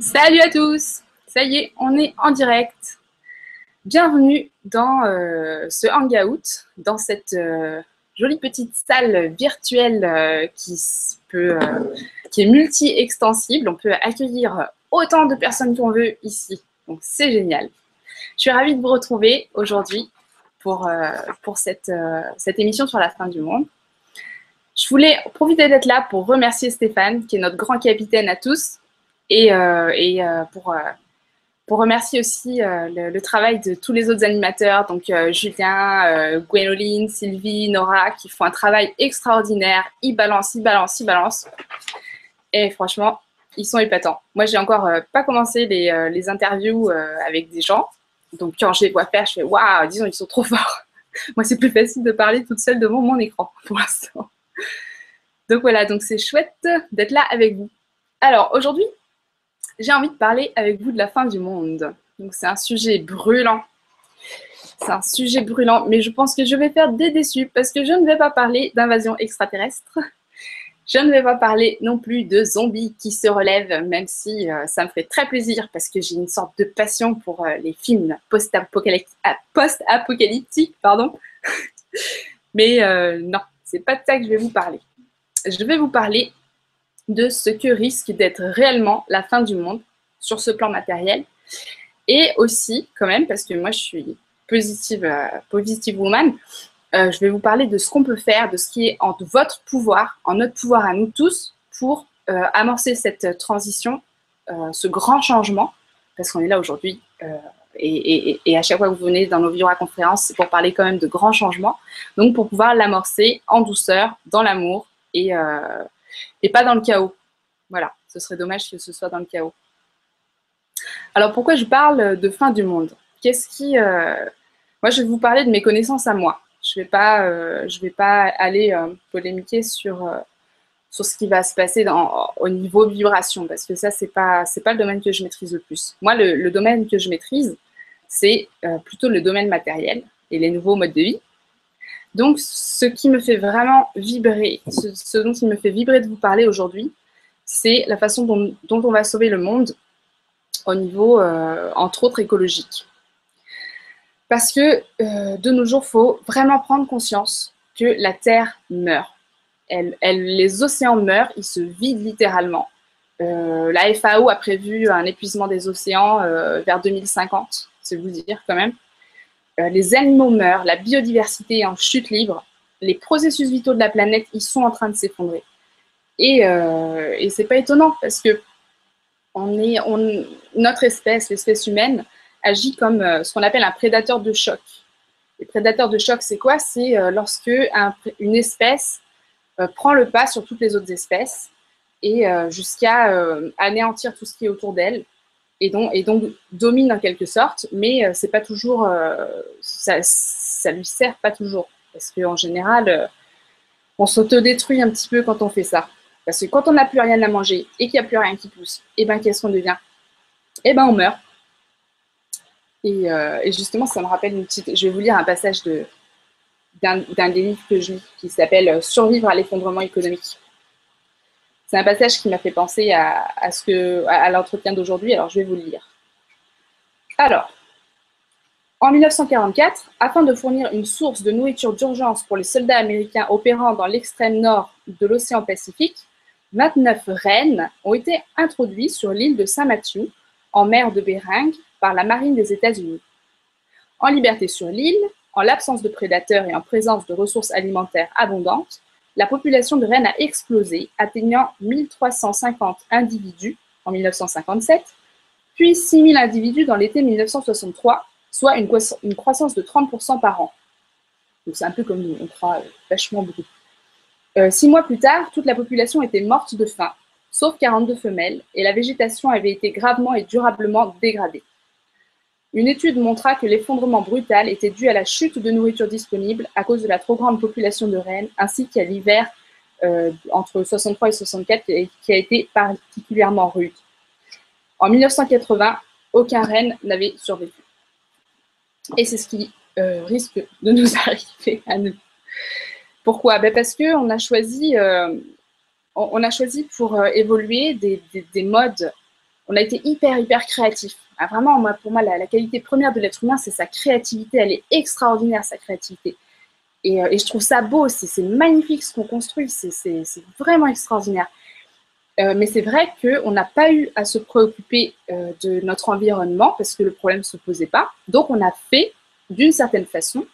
Salut à tous Ça y est, on est en direct. Bienvenue dans euh, ce hangout, dans cette euh, jolie petite salle virtuelle euh, qui, est multi-extensible. On peut accueillir autant de personnes qu'on veut ici. C'est génial. Je suis ravie de vous retrouver aujourd'hui pour, pour cette, cette émission sur la fin du monde. Je voulais profiter d'être là pour remercier Stéphane, qui est notre grand capitaine à tous, et, euh, euh, pour, euh, pour remercier aussi le, travail de tous les autres animateurs, donc Julien, Gwénoline, Sylvie, Nora, qui font un travail extraordinaire. Ils balancent, ils balancent, ils balancent. Et franchement, ils sont épatants. Moi, j'ai encore pas commencé les, les interviews avec des gens. Donc, quand je les vois faire, je fais waouh, disons, ils sont trop forts. Moi, c'est plus facile de parler toute seule devant mon écran pour l'instant. Donc voilà, donc c'est chouette d'être là avec vous. Alors aujourd'hui, j'ai envie de parler avec vous de la fin du monde. Donc c'est un sujet brûlant. C'est un sujet brûlant, mais je pense que je vais faire des déçus parce que je ne vais pas parler d'invasion extraterrestre. Je ne vais pas parler non plus de zombies qui se relèvent, même si euh, ça me ferait très plaisir parce que j'ai une sorte de passion pour euh, les films post-apocalyptiques. Post pardon. mais euh, non, c'est pas de ça que je vais vous parler. Je vais vous parler de ce que risque d'être réellement la fin du monde sur ce plan matériel. Et aussi, quand même, parce que moi je suis positive, euh, positive woman, euh, je vais vous parler de ce qu'on peut faire, de ce qui est en votre pouvoir, en notre pouvoir à nous tous, pour euh, amorcer cette transition, ce grand changement, parce qu'on est là aujourd'hui. Et, à chaque fois que vous venez dans nos à conférences, c'est pour parler quand même de grands changements. Donc, pour pouvoir l'amorcer en douceur, dans l'amour et, et pas dans le chaos. Voilà, ce serait dommage que ce soit dans le chaos. Alors pourquoi je parle de fin du monde? Qu'est-ce qui... Euh, moi, je vais vous parler de mes connaissances à moi. Je ne vais, pas, euh, vais pas aller euh, polémiquer sur, ce qui va se passer au niveau vibration, parce que ça, ce n'est pas le domaine que je maîtrise le plus. Moi, le domaine que je maîtrise, c'est plutôt le domaine matériel et les nouveaux modes de vie. Donc, ce qui me fait vraiment vibrer, ce, dont il me fait vibrer de vous parler aujourd'hui, c'est la façon dont, on va sauver le monde au niveau, euh, entre autres, écologique. Parce que euh, de nos jours, il faut vraiment prendre conscience que la Terre meurt. Les océans meurent, ils se vident littéralement. Euh, la FAO a prévu un épuisement des océans vers 2050, c'est vous dire quand même. Euh, les animaux meurent, la biodiversité est en chute libre, les processus vitaux de la planète, ils sont en train de s'effondrer. Et, euh, et c'est pas étonnant parce que notre espèce, l'espèce humaine, agit comme euh, ce qu'on appelle un prédateur de choc. Les prédateurs de choc, c'est quoi? C'est lorsque une espèce prend le pas sur toutes les autres espèces et jusqu'à anéantir tout ce qui est autour d'elle et donc, domine en quelque sorte, mais euh, c'est pas toujours, euh, ça, ça lui sert pas toujours, parce qu'en général, euh, on s'autodétruit un petit peu quand on fait ça. Parce que quand on n'a plus rien à manger et qu'il n'y a plus rien qui pousse, et eh ben qu'est-ce qu'on devient? Eh ben on meurt. Et, justement, ça me rappelle une petite. Je vais vous lire un passage d'un des livres que je lis qui s'appelle Survivre à l'effondrement économique. C'est un passage qui m'a fait penser à, l'entretien d'aujourd'hui, alors je vais vous le lire. Alors, en 1944, afin de fournir une source de nourriture d'urgence pour les soldats américains opérant dans l'extrême nord de l'océan Pacifique, 29 rennes ont été introduits sur l'île de Saint-Mathieu, en mer de Bering, par la marine des États-Unis. En liberté sur l'île, en l'absence de prédateurs et en présence de ressources alimentaires abondantes, la population de Rennes a explosé, atteignant 1350 individus en 1957, puis 6000 individus dans l'été 1963, soit une, croissance de 30% par an. C'est un peu comme nous, on croit euh, vachement beaucoup. Euh, six mois plus tard, toute la population était morte de faim, sauf 42 femelles, et la végétation avait été gravement et durablement dégradée. Une étude montra que l'effondrement brutal était dû à la chute de nourriture disponible à cause de la trop grande population de rennes, ainsi qu'à l'hiver euh, entre 63 et 64 qui a été particulièrement rude. En 1980, aucun renne n'avait survécu. Et c'est ce qui euh, risque de nous arriver à nous. Pourquoi? Ben Parce qu'on a choisi, euh, on, a choisi pour évoluer des, des modes on a été hyper, hyper créatif. Ah, vraiment, pour moi, la, qualité première de l'être humain, c'est sa créativité. Elle est extraordinaire, sa créativité. Et, euh, je trouve ça beau, c'est magnifique ce qu'on construit, c'est vraiment extraordinaire. Euh, mais c'est vrai qu'on n'a pas eu à se préoccuper euh, de notre environnement parce que le problème ne se posait pas. Donc, on a fait d'une certaine façon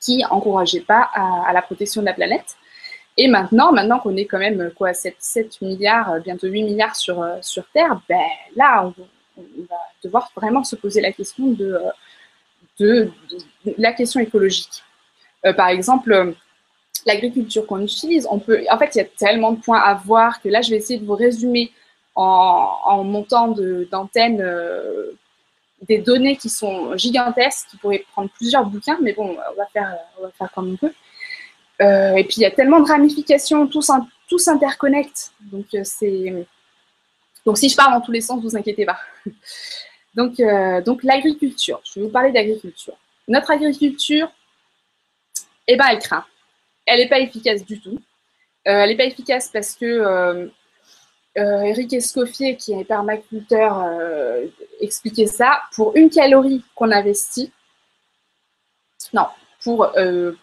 qui n'encourageait pas à, la protection de la planète. Et maintenant, maintenant qu'on est quand même quoi, 7, 7 milliards, bientôt 8 milliards sur, sur Terre, ben, là, on, on va devoir vraiment se poser la question de, de, la question écologique. Euh, par exemple, euh, l'agriculture qu'on utilise, on peut, en fait, il y a tellement de points à voir que là, je vais essayer de vous résumer en, montant d'antenne euh, des données qui sont gigantesques, qui pourraient prendre plusieurs bouquins, mais bon, on va faire, comme on peut. et puis, il y a tellement de ramifications, tout s'interconnecte. Donc, c'est donc, si je parle dans tous les sens, vous inquiétez pas. donc, euh, donc l'agriculture. Je vais vous parler d'agriculture. Notre agriculture, eh ben, elle craint. Elle n'est pas efficace du tout. Euh, elle n'est pas efficace parce que euh, Eric Escoffier, qui est permaculteur, expliquait ça. Pour une calorie qu'on investit, non, pour,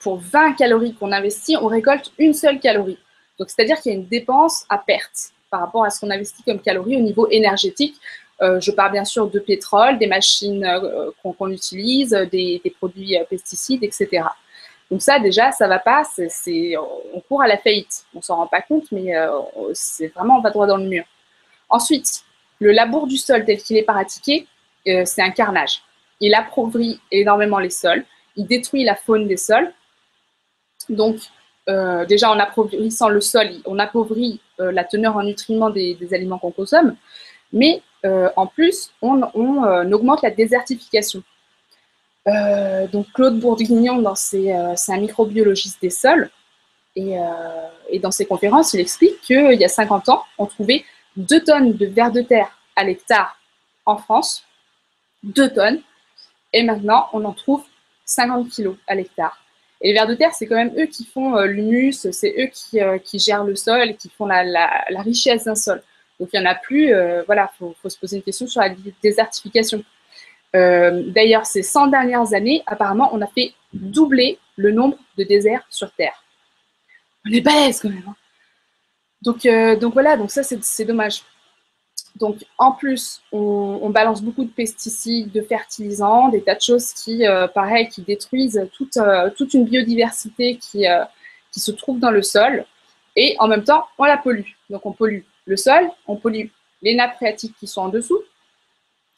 pour 20 calories qu'on investit, on récolte une seule calorie. Donc, c'est-à-dire qu'il y a une dépense à perte par rapport à ce qu'on investit comme calories au niveau énergétique. Euh, je parle bien sûr de pétrole, des machines euh, qu'on utilise, des, produits euh, pesticides, etc. Donc ça, déjà, ça va pas. On court à la faillite. On s'en rend pas compte, mais c'est vraiment on va droit dans le mur. Ensuite, le labour du sol tel qu'il est pratiqué, c'est un carnage. Il appauvrit énormément les sols. Il détruit la faune des sols. Donc, euh, déjà en appauvrissant le sol, on appauvrit euh, la teneur en nutriments des, aliments qu'on consomme, mais euh, en plus, on, augmente la désertification. donc Claude Bourguignon, c'est un microbiologiste des sols, et, dans ses conférences, il explique qu'il y a 50 ans, on trouvait 2 tonnes de vers de terre à l'hectare en France, 2 tonnes, et maintenant on en trouve 50 kilos à l'hectare. Et les vers de terre, c'est quand même eux qui font euh, l'humus, c'est eux qui, euh, qui, gèrent le sol, qui font la, la, richesse d'un sol. Donc il n'y en a plus, euh, voilà, il faut, se poser une question sur la désertification. D'ailleurs, ces 100 dernières années, apparemment, on a fait doubler le nombre de déserts sur Terre. On est balèze quand même. Hein. donc, donc voilà, donc ça c'est dommage. Donc, en plus, on, balance beaucoup de pesticides, de fertilisants, des tas de choses qui, euh, pareil, qui détruisent toute, euh, une biodiversité qui, euh, qui se trouve dans le sol. Et en même temps, on la pollue. Donc, on pollue le sol, on pollue les nappes phréatiques qui sont en dessous.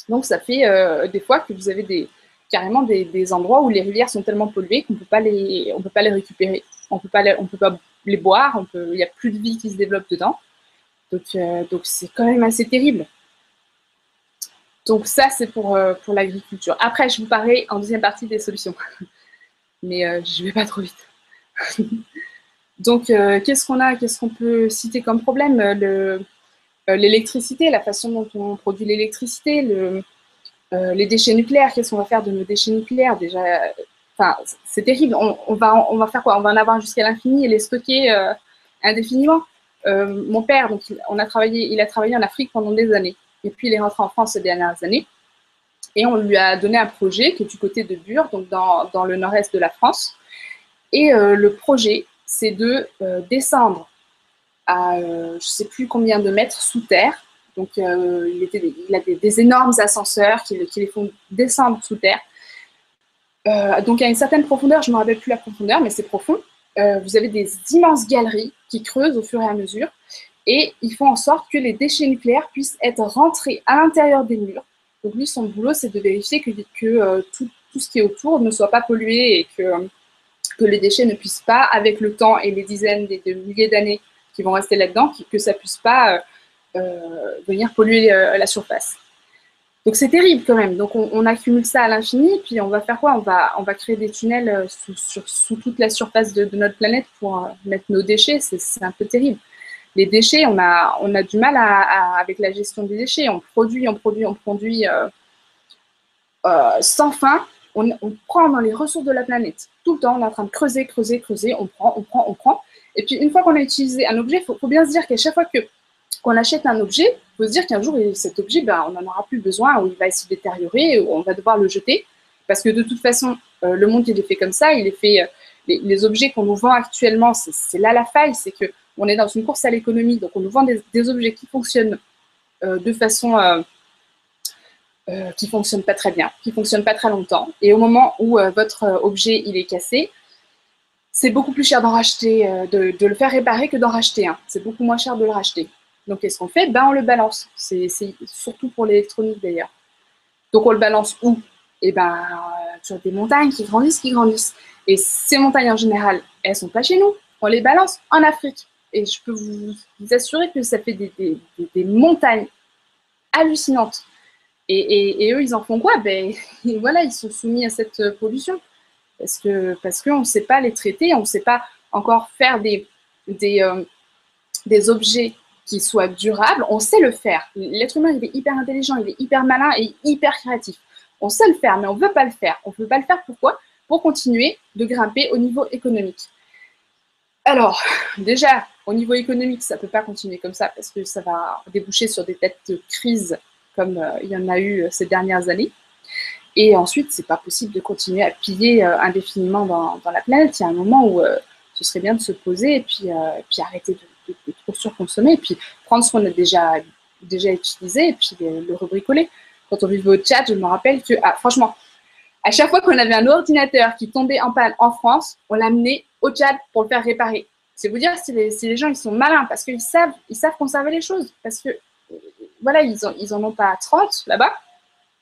Donc, ça fait des fois que vous avez des, carrément des, endroits où les rivières sont tellement polluées qu'on ne peut pas les récupérer. On ne peut pas les boire, il n'y a plus de vie qui se développe dedans. Euh, donc, c'est quand même assez terrible. Donc ça, c'est pour, euh, l'agriculture. Après, je vous parlerai en deuxième partie des solutions. Mais euh, je ne vais pas trop vite. Donc, qu'est-ce qu'on a Qu'est-ce qu'on peut citer comme problème? L'électricité, la façon dont on produit l'électricité, le, les déchets nucléaires. Qu'est-ce qu'on va faire de nos déchets nucléaires? Déjà, c'est terrible. On va faire quoi? On va en avoir jusqu'à l'infini et les stocker indéfiniment. Euh, mon père, donc, on a travaillé, il a travaillé en Afrique pendant des années. Et puis, il est rentré en France ces dernières années. Et on lui a donné un projet qui est du côté de Bure, donc dans, dans le nord-est de la France. Et euh, le projet, c'est de euh, descendre à je ne sais plus combien de mètres sous terre. Donc, il, était il, a des, énormes ascenseurs qui, les font descendre sous terre. donc, à une certaine profondeur, je ne me rappelle plus la profondeur, mais c'est profond. Vous avez des immenses galeries qui creusent au fur et à mesure et ils font en sorte que les déchets nucléaires puissent être rentrés à l'intérieur des murs. Donc lui, son boulot, c'est de vérifier que, que euh, tout, ce qui est autour ne soit pas pollué et que, que les déchets ne puissent pas, avec le temps et les dizaines de milliers d'années qui vont rester là-dedans, que, ça ne puisse pas euh, venir polluer la surface. Donc c'est terrible quand même. Donc on, accumule ça à l'infini, puis on va faire quoi? On va, on va créer des tunnels euh, sous, toute la surface de, notre planète pour euh, mettre nos déchets. C'est un peu terrible. Les déchets, on a, on a du mal avec la gestion des déchets. On produit, on produit, on produit euh, sans fin. On, on, prend dans les ressources de la planète. Tout le temps, on est en train de creuser, creuser, creuser. On prend, on prend, on prend. Et puis une fois qu'on a utilisé un objet, il faut, faut bien se dire qu'à chaque fois que qu'on achète un objet, il faut se dire qu'un jour, cet objet, ben, on n'en aura plus besoin, ou il va se détériorer, ou on va devoir le jeter. Parce que de toute façon, euh, le monde, il est fait comme ça. Il est fait, euh, les, objets qu'on nous vend actuellement, c'est là la faille, c'est que on est dans une course à l'économie, donc on nous vend des, objets qui fonctionnent euh, de façon qui fonctionne pas très bien, qui fonctionne pas très longtemps. Et au moment où votre objet il est cassé, c'est beaucoup plus cher d'en racheter, de, le faire réparer que d'en racheter un. C'est beaucoup moins cher de le racheter. Donc qu'est-ce qu'on fait? Ben on le balance. C'est surtout pour l'électronique d'ailleurs. Donc on le balance où? Eh ben, euh, sur des montagnes qui grandissent, qui grandissent. Et ces montagnes en général, elles sont pas chez nous. On les balance en Afrique. Et je peux vous, assurer que ça fait des, montagnes hallucinantes. Et, eux, ils en font quoi? Ben voilà, ils sont soumis à cette pollution. Parce parce qu'on ne sait pas les traiter, on ne sait pas encore faire des, des, euh, des objets qui soient durables. On sait le faire. L'être humain, il est hyper intelligent, il est hyper malin et hyper créatif. On sait le faire, mais on ne veut pas le faire. On ne veut pas le faire pourquoi? Pour continuer de grimper au niveau économique. Alors, déjà, au niveau économique, ça ne peut pas continuer comme ça parce que ça va déboucher sur des têtes de crise comme euh, il y en a eu euh, ces dernières années. Et ensuite, ce n'est pas possible de continuer à piller euh, indéfiniment dans, la planète. Il y a un moment où ce serait bien de se poser et puis arrêter de, trop surconsommer et puis prendre ce qu'on a déjà, déjà utilisé et puis le rebricoler quand on vivait au chat, je me rappelle que, ah, franchement, à chaque fois qu'on avait un ordinateur qui tombait en panne en France, on l'amenait au chat pour le faire réparer. C'est vous dire si les, gens ils sont malins parce qu'ils savent, ils savent conserver les choses. Parce que voilà, ils, ont, ils en ont pas 30 là-bas.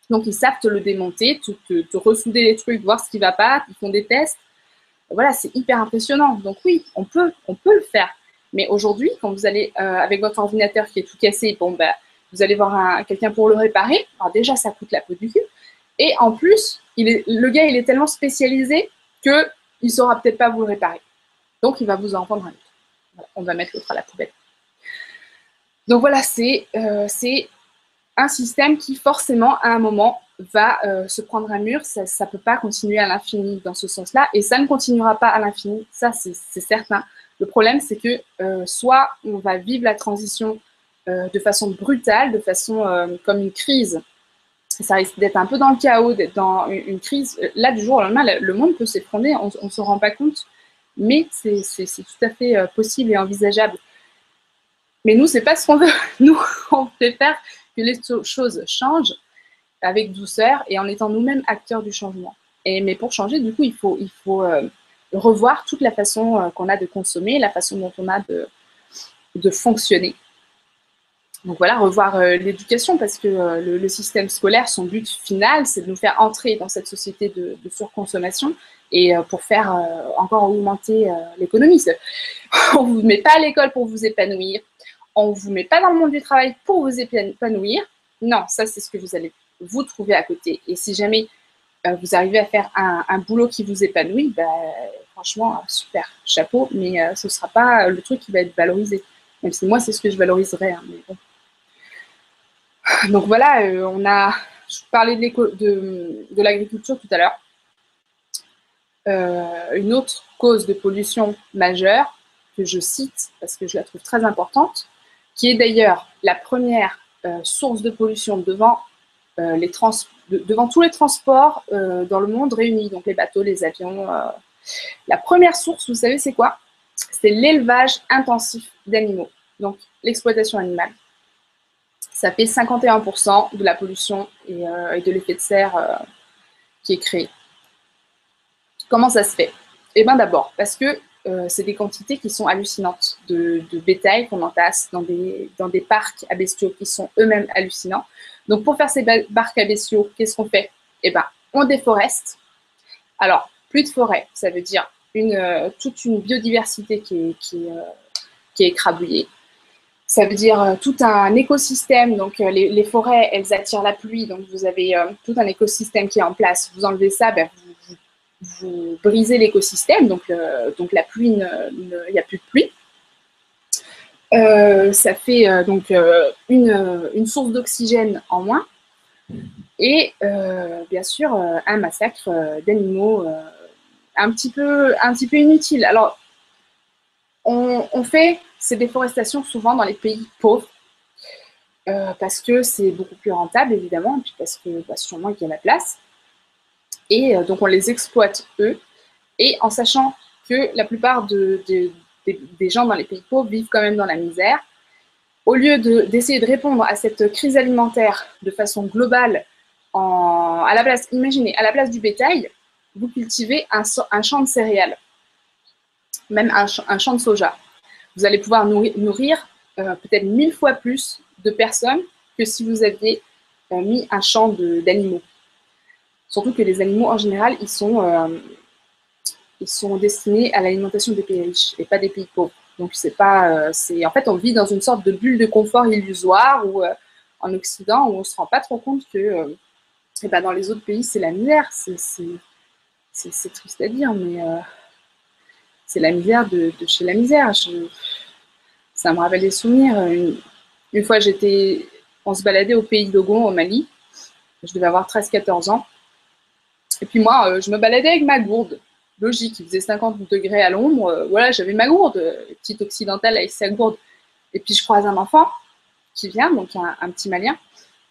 Donc ils savent te le démonter, te, te, ressouder les trucs, voir ce qui va pas, ils font des tests. Voilà, c'est hyper impressionnant. Donc oui, on peut, on peut le faire. Mais aujourd'hui, quand vous allez euh, avec votre ordinateur qui est tout cassé, bon ben vous allez voir quelqu'un pour le réparer. Alors déjà, ça coûte la peau du cul. Et en plus, le gars, il est tellement spécialisé qu'il ne saura peut-être pas vous le réparer. Donc, il va vous en vendre un autre. on va mettre l'autre à la poubelle. Donc voilà, c'est euh, un système qui forcément, à un moment, va euh, se prendre un mur. Ça ne peut pas continuer à l'infini dans ce sens-là. Et ça ne continuera pas à l'infini. Ça, c'est certain. Le problème, c'est que euh, soit on va vivre la transition euh, de façon brutale, de façon euh, comme une crise. Ça risque d'être un peu dans le chaos, d'être dans une, crise. Là, du jour au lendemain, le monde peut s'effondrer, on ne se rend pas compte, mais c'est tout à fait possible et envisageable. Mais nous, c'est pas ce qu'on veut. Nous, on préfère que les choses changent avec douceur et en étant nous-mêmes acteurs du changement. Et, mais pour changer, du coup, il faut revoir toute la façon qu'on a de consommer, la façon dont on a de, fonctionner. Donc voilà, revoir euh, l'éducation parce que euh, le, système scolaire, son but final, c'est de nous faire entrer dans cette société de, surconsommation et euh, pour faire encore augmenter l'économie. On ne vous met pas à l'école pour vous épanouir, on ne vous met pas dans le monde du travail pour vous épanouir. Non, ça c'est ce que vous allez vous trouver à côté. Et si jamais vous arrivez à faire un, boulot qui vous épanouit, ben, franchement, super, chapeau, mais ce ne sera pas le truc qui va être valorisé. Même si moi, c'est ce que je valoriserais. Hein. Donc voilà, euh, on a, je parlais de, l'agriculture tout à l'heure. Euh, une autre cause de pollution majeure que je cite parce que je la trouve très importante, qui est d'ailleurs la première euh, source de pollution devant, les devant tous les transports dans le monde réunis, donc les bateaux, les avions. la première source, vous savez, c'est quoi? C'est l'élevage intensif d'animaux, donc l'exploitation animale ça fait 51% de la pollution euh, et, de l'effet de serre euh, qui est créé. Comment ça se fait? Eh bien d'abord, parce que euh, c'est des quantités qui sont hallucinantes de, bétail qu'on entasse dans des, parcs à bestiaux qui sont eux-mêmes hallucinants. Donc pour faire ces parcs à bestiaux, qu'est-ce qu'on fait? Eh bien, on déforeste. Alors, plus de forêt, ça veut dire une, toute une biodiversité qui est, qui, est écrabouillée. Ça veut dire euh, tout un écosystème. Donc, euh, les, forêts, elles attirent la pluie. Donc, vous avez euh, tout un écosystème qui est en place. Vous enlevez ça, ben, vous, brisez l'écosystème. Donc, donc, la pluie, il n'y a plus de pluie. ça fait donc une, source d'oxygène en moins. Et bien sûr, un massacre d'animaux un, petit peu, un petit peu inutile. Alors, on, on fait ces déforestations souvent dans les pays pauvres, parce que c'est beaucoup plus rentable, évidemment, et puis parce que bah, sûrement qu'il y a la place. Et donc, on les exploite, eux, et en sachant que la plupart de, des gens dans les pays pauvres vivent quand même dans la misère, au lieu d'essayer de, répondre à cette crise alimentaire de façon globale, à la place, imaginez, à la place du bétail, vous cultivez un, champ de céréales, même un, un, champ de soja. Vous allez pouvoir nourrir, euh, peut-être mille fois plus de personnes que si vous aviez euh, mis un champ d'animaux. Surtout que les animaux, en général, ils sont, euh, ils sont destinés à l'alimentation des pays riches et pas des pays pauvres. Donc c'est pas, euh, en fait on vit dans une sorte de bulle de confort illusoire ou euh, en Occident où on se rend pas trop compte que eh ben, dans les autres pays c'est la misère. C'est triste à dire, mais c'est la misère de, chez la misère. ça me rappelle des souvenirs. Une, fois j'étais, on se baladait au pays d'Ogon au Mali. Je devais avoir 13-14 ans. Et puis moi, je me baladais avec ma gourde logique, il faisait 50 degrés à l'ombre, euh, voilà, j'avais ma gourde, euh, petite occidentale avec sa gourde. Et puis je croise un enfant qui vient, donc un, petit malien,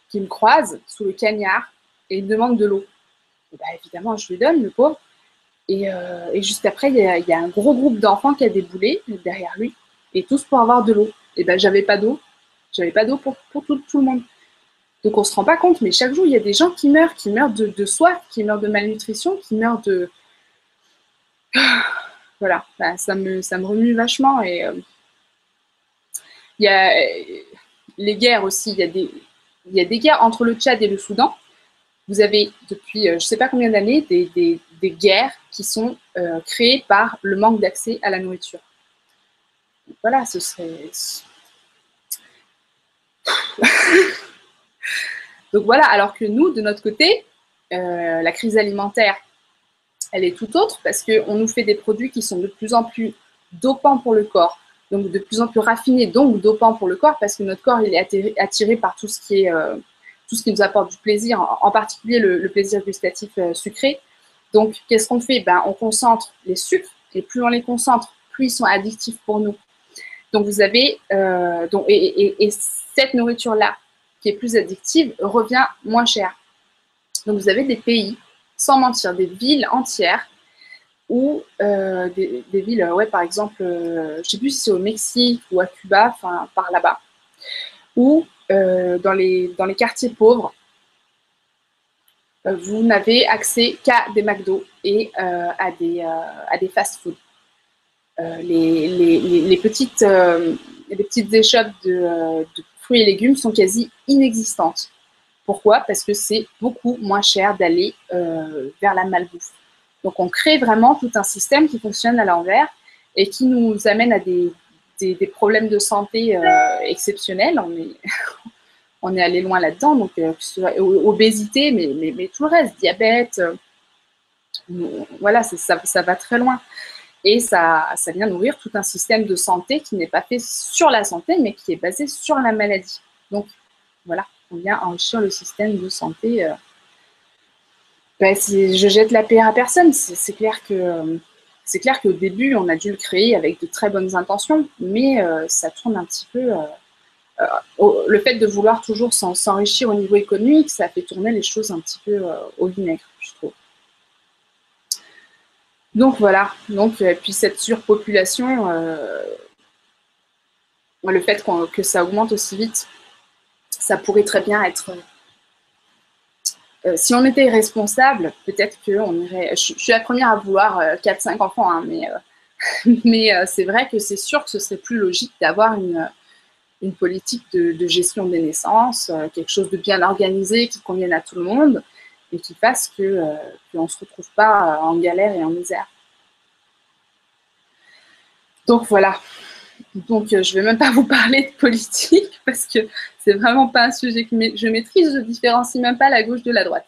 qui me croise sous le cagnard et il demande de l'eau. Bah, évidemment, je lui donne, le pauvre. Et, euh, juste après, il y, a, un gros groupe d'enfants qui a déboulé derrière lui, et tous pour avoir de l'eau. Et ben, j'avais pas d'eau. J'avais pas d'eau pour, tout, le monde. Donc on se rend pas compte, mais chaque jour, il y a des gens qui meurent, qui meurent de, soif, qui meurent de malnutrition, qui meurent de, voilà, bah, ça, me, remue vachement. Et euh, il y a les guerres aussi, il y, a des, guerres entre le Tchad et le Soudan. Vous avez depuis euh, je ne sais pas combien d'années des, guerres qui sont euh, créées par le manque d'accès à la nourriture. voilà, ce serait. Donc voilà, alors que nous, de notre côté, la crise alimentaire elle est tout autre parce qu'on nous fait des produits qui sont de plus en plus dopants pour le corps, donc de plus en plus raffinés, donc dopants pour le corps parce que notre corps il est attiré, par tout ce qui est euh, tout ce qui nous apporte du plaisir, en, particulier le, plaisir gustatif euh, sucré. Donc qu'est-ce qu'on fait? Ben, On concentre les sucres et plus on les concentre, plus ils sont addictifs pour nous. Donc vous avez euh, et, et cette nourriture là qui est plus addictive revient moins cher. Donc vous avez des pays sans mentir, des villes entières ou euh, des, villes, ouais, par exemple, euh, je ne sais plus si c'est au Mexique ou à Cuba, enfin par là-bas, ou euh, dans, les, quartiers pauvres, vous n'avez accès qu'à des McDo et à des, fast-food. Les, petites, les petites échoppes de fruits et légumes sont quasi inexistantes. Pourquoi? Parce que c'est beaucoup moins cher d'aller euh, vers la malbouffe. Donc on crée vraiment tout un système qui fonctionne à l'envers et qui nous amène à des, problèmes de santé euh, exceptionnels. On est, on est allé loin là-dedans, donc euh, obésité, mais, mais, tout le reste, diabète, voilà, ça, ça, va très loin. Et ça, ça vient nourrir tout un système de santé qui n'est pas fait sur la santé, mais qui est basé sur la maladie. Donc voilà on vient enrichir le système de santé. Euh. Ben, je jette la pierre à personne. C'est clair que c'est clair qu'au début, on a dû le créer avec de très bonnes intentions, mais euh, ça tourne un petit peu. Euh, le fait de vouloir toujours s'enrichir au niveau économique, ça fait tourner les choses un petit peu au vinaigre, je trouve. Donc voilà. Donc puis cette surpopulation, le fait que ça augmente aussi vite, ça pourrait très bien être. Euh, si on était responsable, peut-être qu'on irait. Je, suis la première à vouloir 4-5 euh, enfants, hein, mais, euh, mais c'est vrai que c'est sûr que ce serait plus logique d'avoir une politique de, gestion des naissances, quelque chose de bien organisé qui convienne à tout le monde et qui fasse qu'on ne se retrouve pas en galère et en misère. Donc voilà. Donc, je ne vais même pas vous parler de politique parce que c'est vraiment pas un sujet que je maîtrise. Je différencie même pas la gauche de la droite.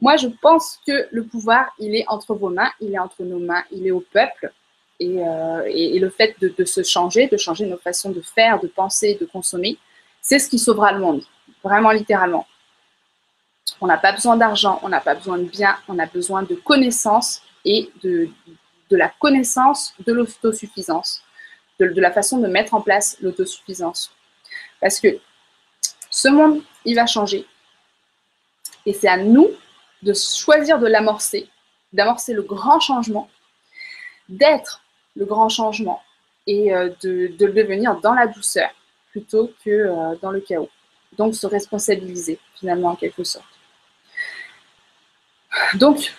Moi, je pense que le pouvoir, il est entre vos mains, il est entre nos mains, il est au peuple. Et, euh, le fait de, se changer, de changer nos façons de faire, de penser, de consommer, c'est ce qui sauvera le monde, vraiment littéralement. On n'a pas besoin d'argent, on n'a pas besoin de biens, on a besoin de connaissances et de, la connaissance de l'autosuffisance, de, la façon de mettre en place l'autosuffisance. Parce que Ce monde, il va changer. Et c'est à nous de choisir de l'amorcer, d'amorcer le grand changement, d'être le grand changement et euh, de, le devenir dans la douceur plutôt que euh, dans le chaos. Donc se responsabiliser finalement en quelque sorte. Donc,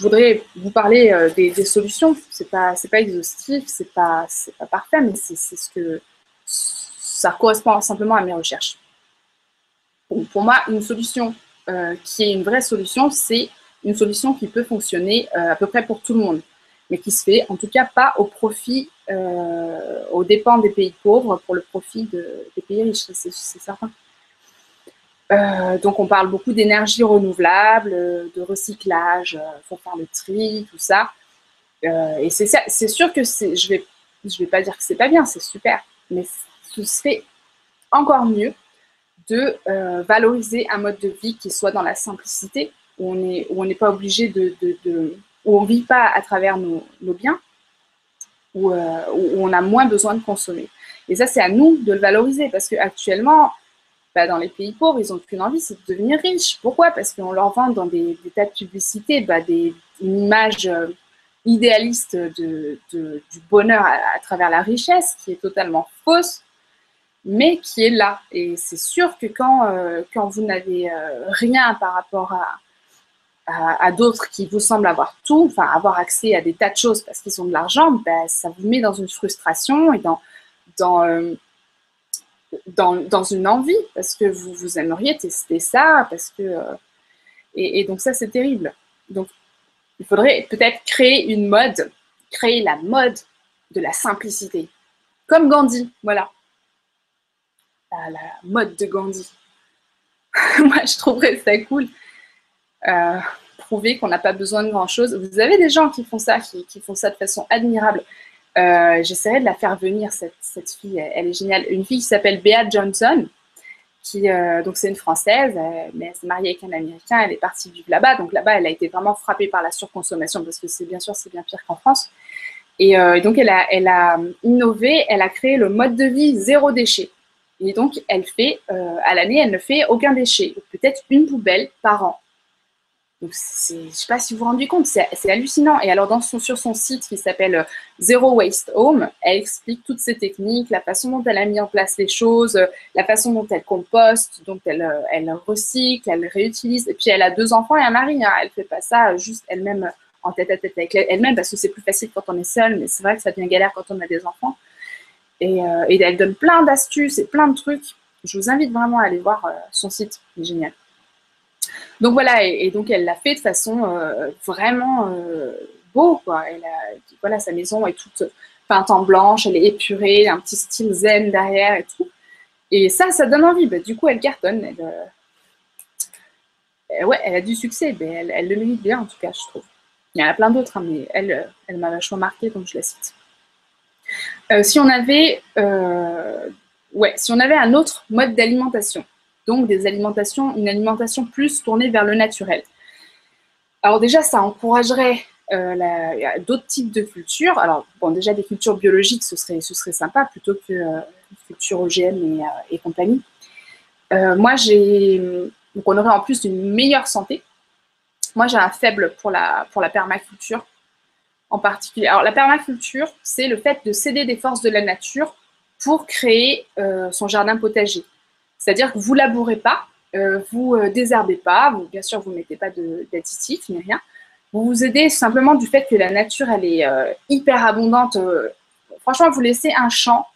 je voudrais vous parler euh, des, solutions. C'est pas, c'est pas exhaustif, c'est pas, c'est pas parfait, mais c'est, ce que ça correspond simplement à mes recherches. Pour, moi, une solution euh, qui est une vraie solution, c'est une solution qui peut fonctionner euh, à peu près pour tout le monde, mais qui se fait en tout cas pas au profit, aux dépens des pays pauvres, pour le profit des pays riches, c'est certain. Euh, donc on parle beaucoup d'énergie renouvelable, de recyclage, il euh, faut faire le tri, tout ça. Euh, et c'est sûr que je je vais pas dire que c'est pas bien, c'est super, mais ce serait encore mieux de valoriser un mode de vie qui soit dans la simplicité, où on n'est pas obligé de, où on vit pas à travers nos, biens, où, on a moins besoin de consommer. Et ça, c'est à nous de le valoriser parce qu'actuellement, bah, dans les pays pauvres, ils n'ont qu'une envie, c'est de devenir riches. Pourquoi? Parce qu'on leur vend dans des, tas de publicités bah, des, une image euh, idéaliste de, du bonheur à, travers la richesse, qui est totalement fausse, mais qui est là. Et c'est sûr que quand, euh, quand vous n'avez euh, rien par rapport à, à, d'autres qui vous semblent avoir tout, enfin avoir accès à des tas de choses parce qu'ils ont de l'argent, bah, ça vous met dans une frustration et dans dans, une envie, parce que vous, vous aimeriez tester ça, parce que... Euh, et, donc ça, c'est terrible. Donc, il faudrait peut-être créer une mode, créer la mode de la simplicité. Comme Gandhi, voilà. La, mode de Gandhi. Moi, je trouverais ça cool. Euh, prouver qu'on n'a pas besoin de grand-chose. Vous avez des gens qui font ça, qui font ça de façon admirable. Euh, j'essaierai de la faire venir, cette, cette, fille, elle est géniale. Une fille qui s'appelle Bea Johnson, qui, euh, donc c'est une Française, euh, mais elle s'est mariée avec un Américain, elle est partie vivre là-bas. Donc là-bas, elle a été vraiment frappée par la surconsommation, parce que c'est bien sûr, c'est bien pire qu'en France. Et, donc, elle a, elle a innové, elle a créé le mode de vie zéro déchet. Et donc, elle fait, à l'année, elle ne fait aucun déchet, peut-être une poubelle par an. Donc, je ne sais pas si vous vous rendez compte, c'est hallucinant. Et alors, dans son, sur son site qui s'appelle euh, Zero Waste Home, elle explique toutes ces techniques, la façon dont elle a mis en place les choses, euh, la façon dont elle composte, dont elle, euh, elle recycle, elle réutilise. Et puis, elle a deux enfants et un mari. Hein. Elle ne fait pas ça juste elle-même en tête à tête avec elle-même parce que c'est plus facile quand on est seul, mais c'est vrai que ça devient galère quand on a des enfants. Et, et elle donne plein d'astuces et plein de trucs. Je vous invite vraiment à aller voir son site, c'est génial. Donc voilà, et, donc elle l'a fait de façon euh, vraiment euh, beau, quoi. Elle a, voilà, sa maison est toute peinte en blanche, elle est épurée, un petit style zen derrière et tout. Et ça, ça donne envie. Bah, du coup, elle cartonne. Elle, euh, ouais, elle a du succès, elle, le mérite bien en tout cas, je trouve. Il y en a plein d'autres, hein, mais elle, elle m'a vachement marqué, donc je la cite. si on avait, ouais, si on avait un autre mode d'alimentation, donc des alimentations, une alimentation plus tournée vers le naturel. Alors déjà, ça encouragerait euh, d'autres types de cultures. Alors, bon, déjà des cultures biologiques, ce serait, ce serait sympa plutôt que euh, cultures OGM et, euh, compagnie. Euh, moi, j'ai, donc on aurait en plus une meilleure santé. Moi, j'ai un faible pour la, pour la permaculture en particulier. Alors, la permaculture, c'est le fait de céder des forces de la nature pour créer son jardin potager. C'est-à-dire que vous labourez pas, euh, vous euh, désherbez pas, bien sûr vous ne mettez pas d'additifs ni rien. Vous vous aidez simplement du fait que la nature est euh, hyper abondante. franchement, vous laissez un champ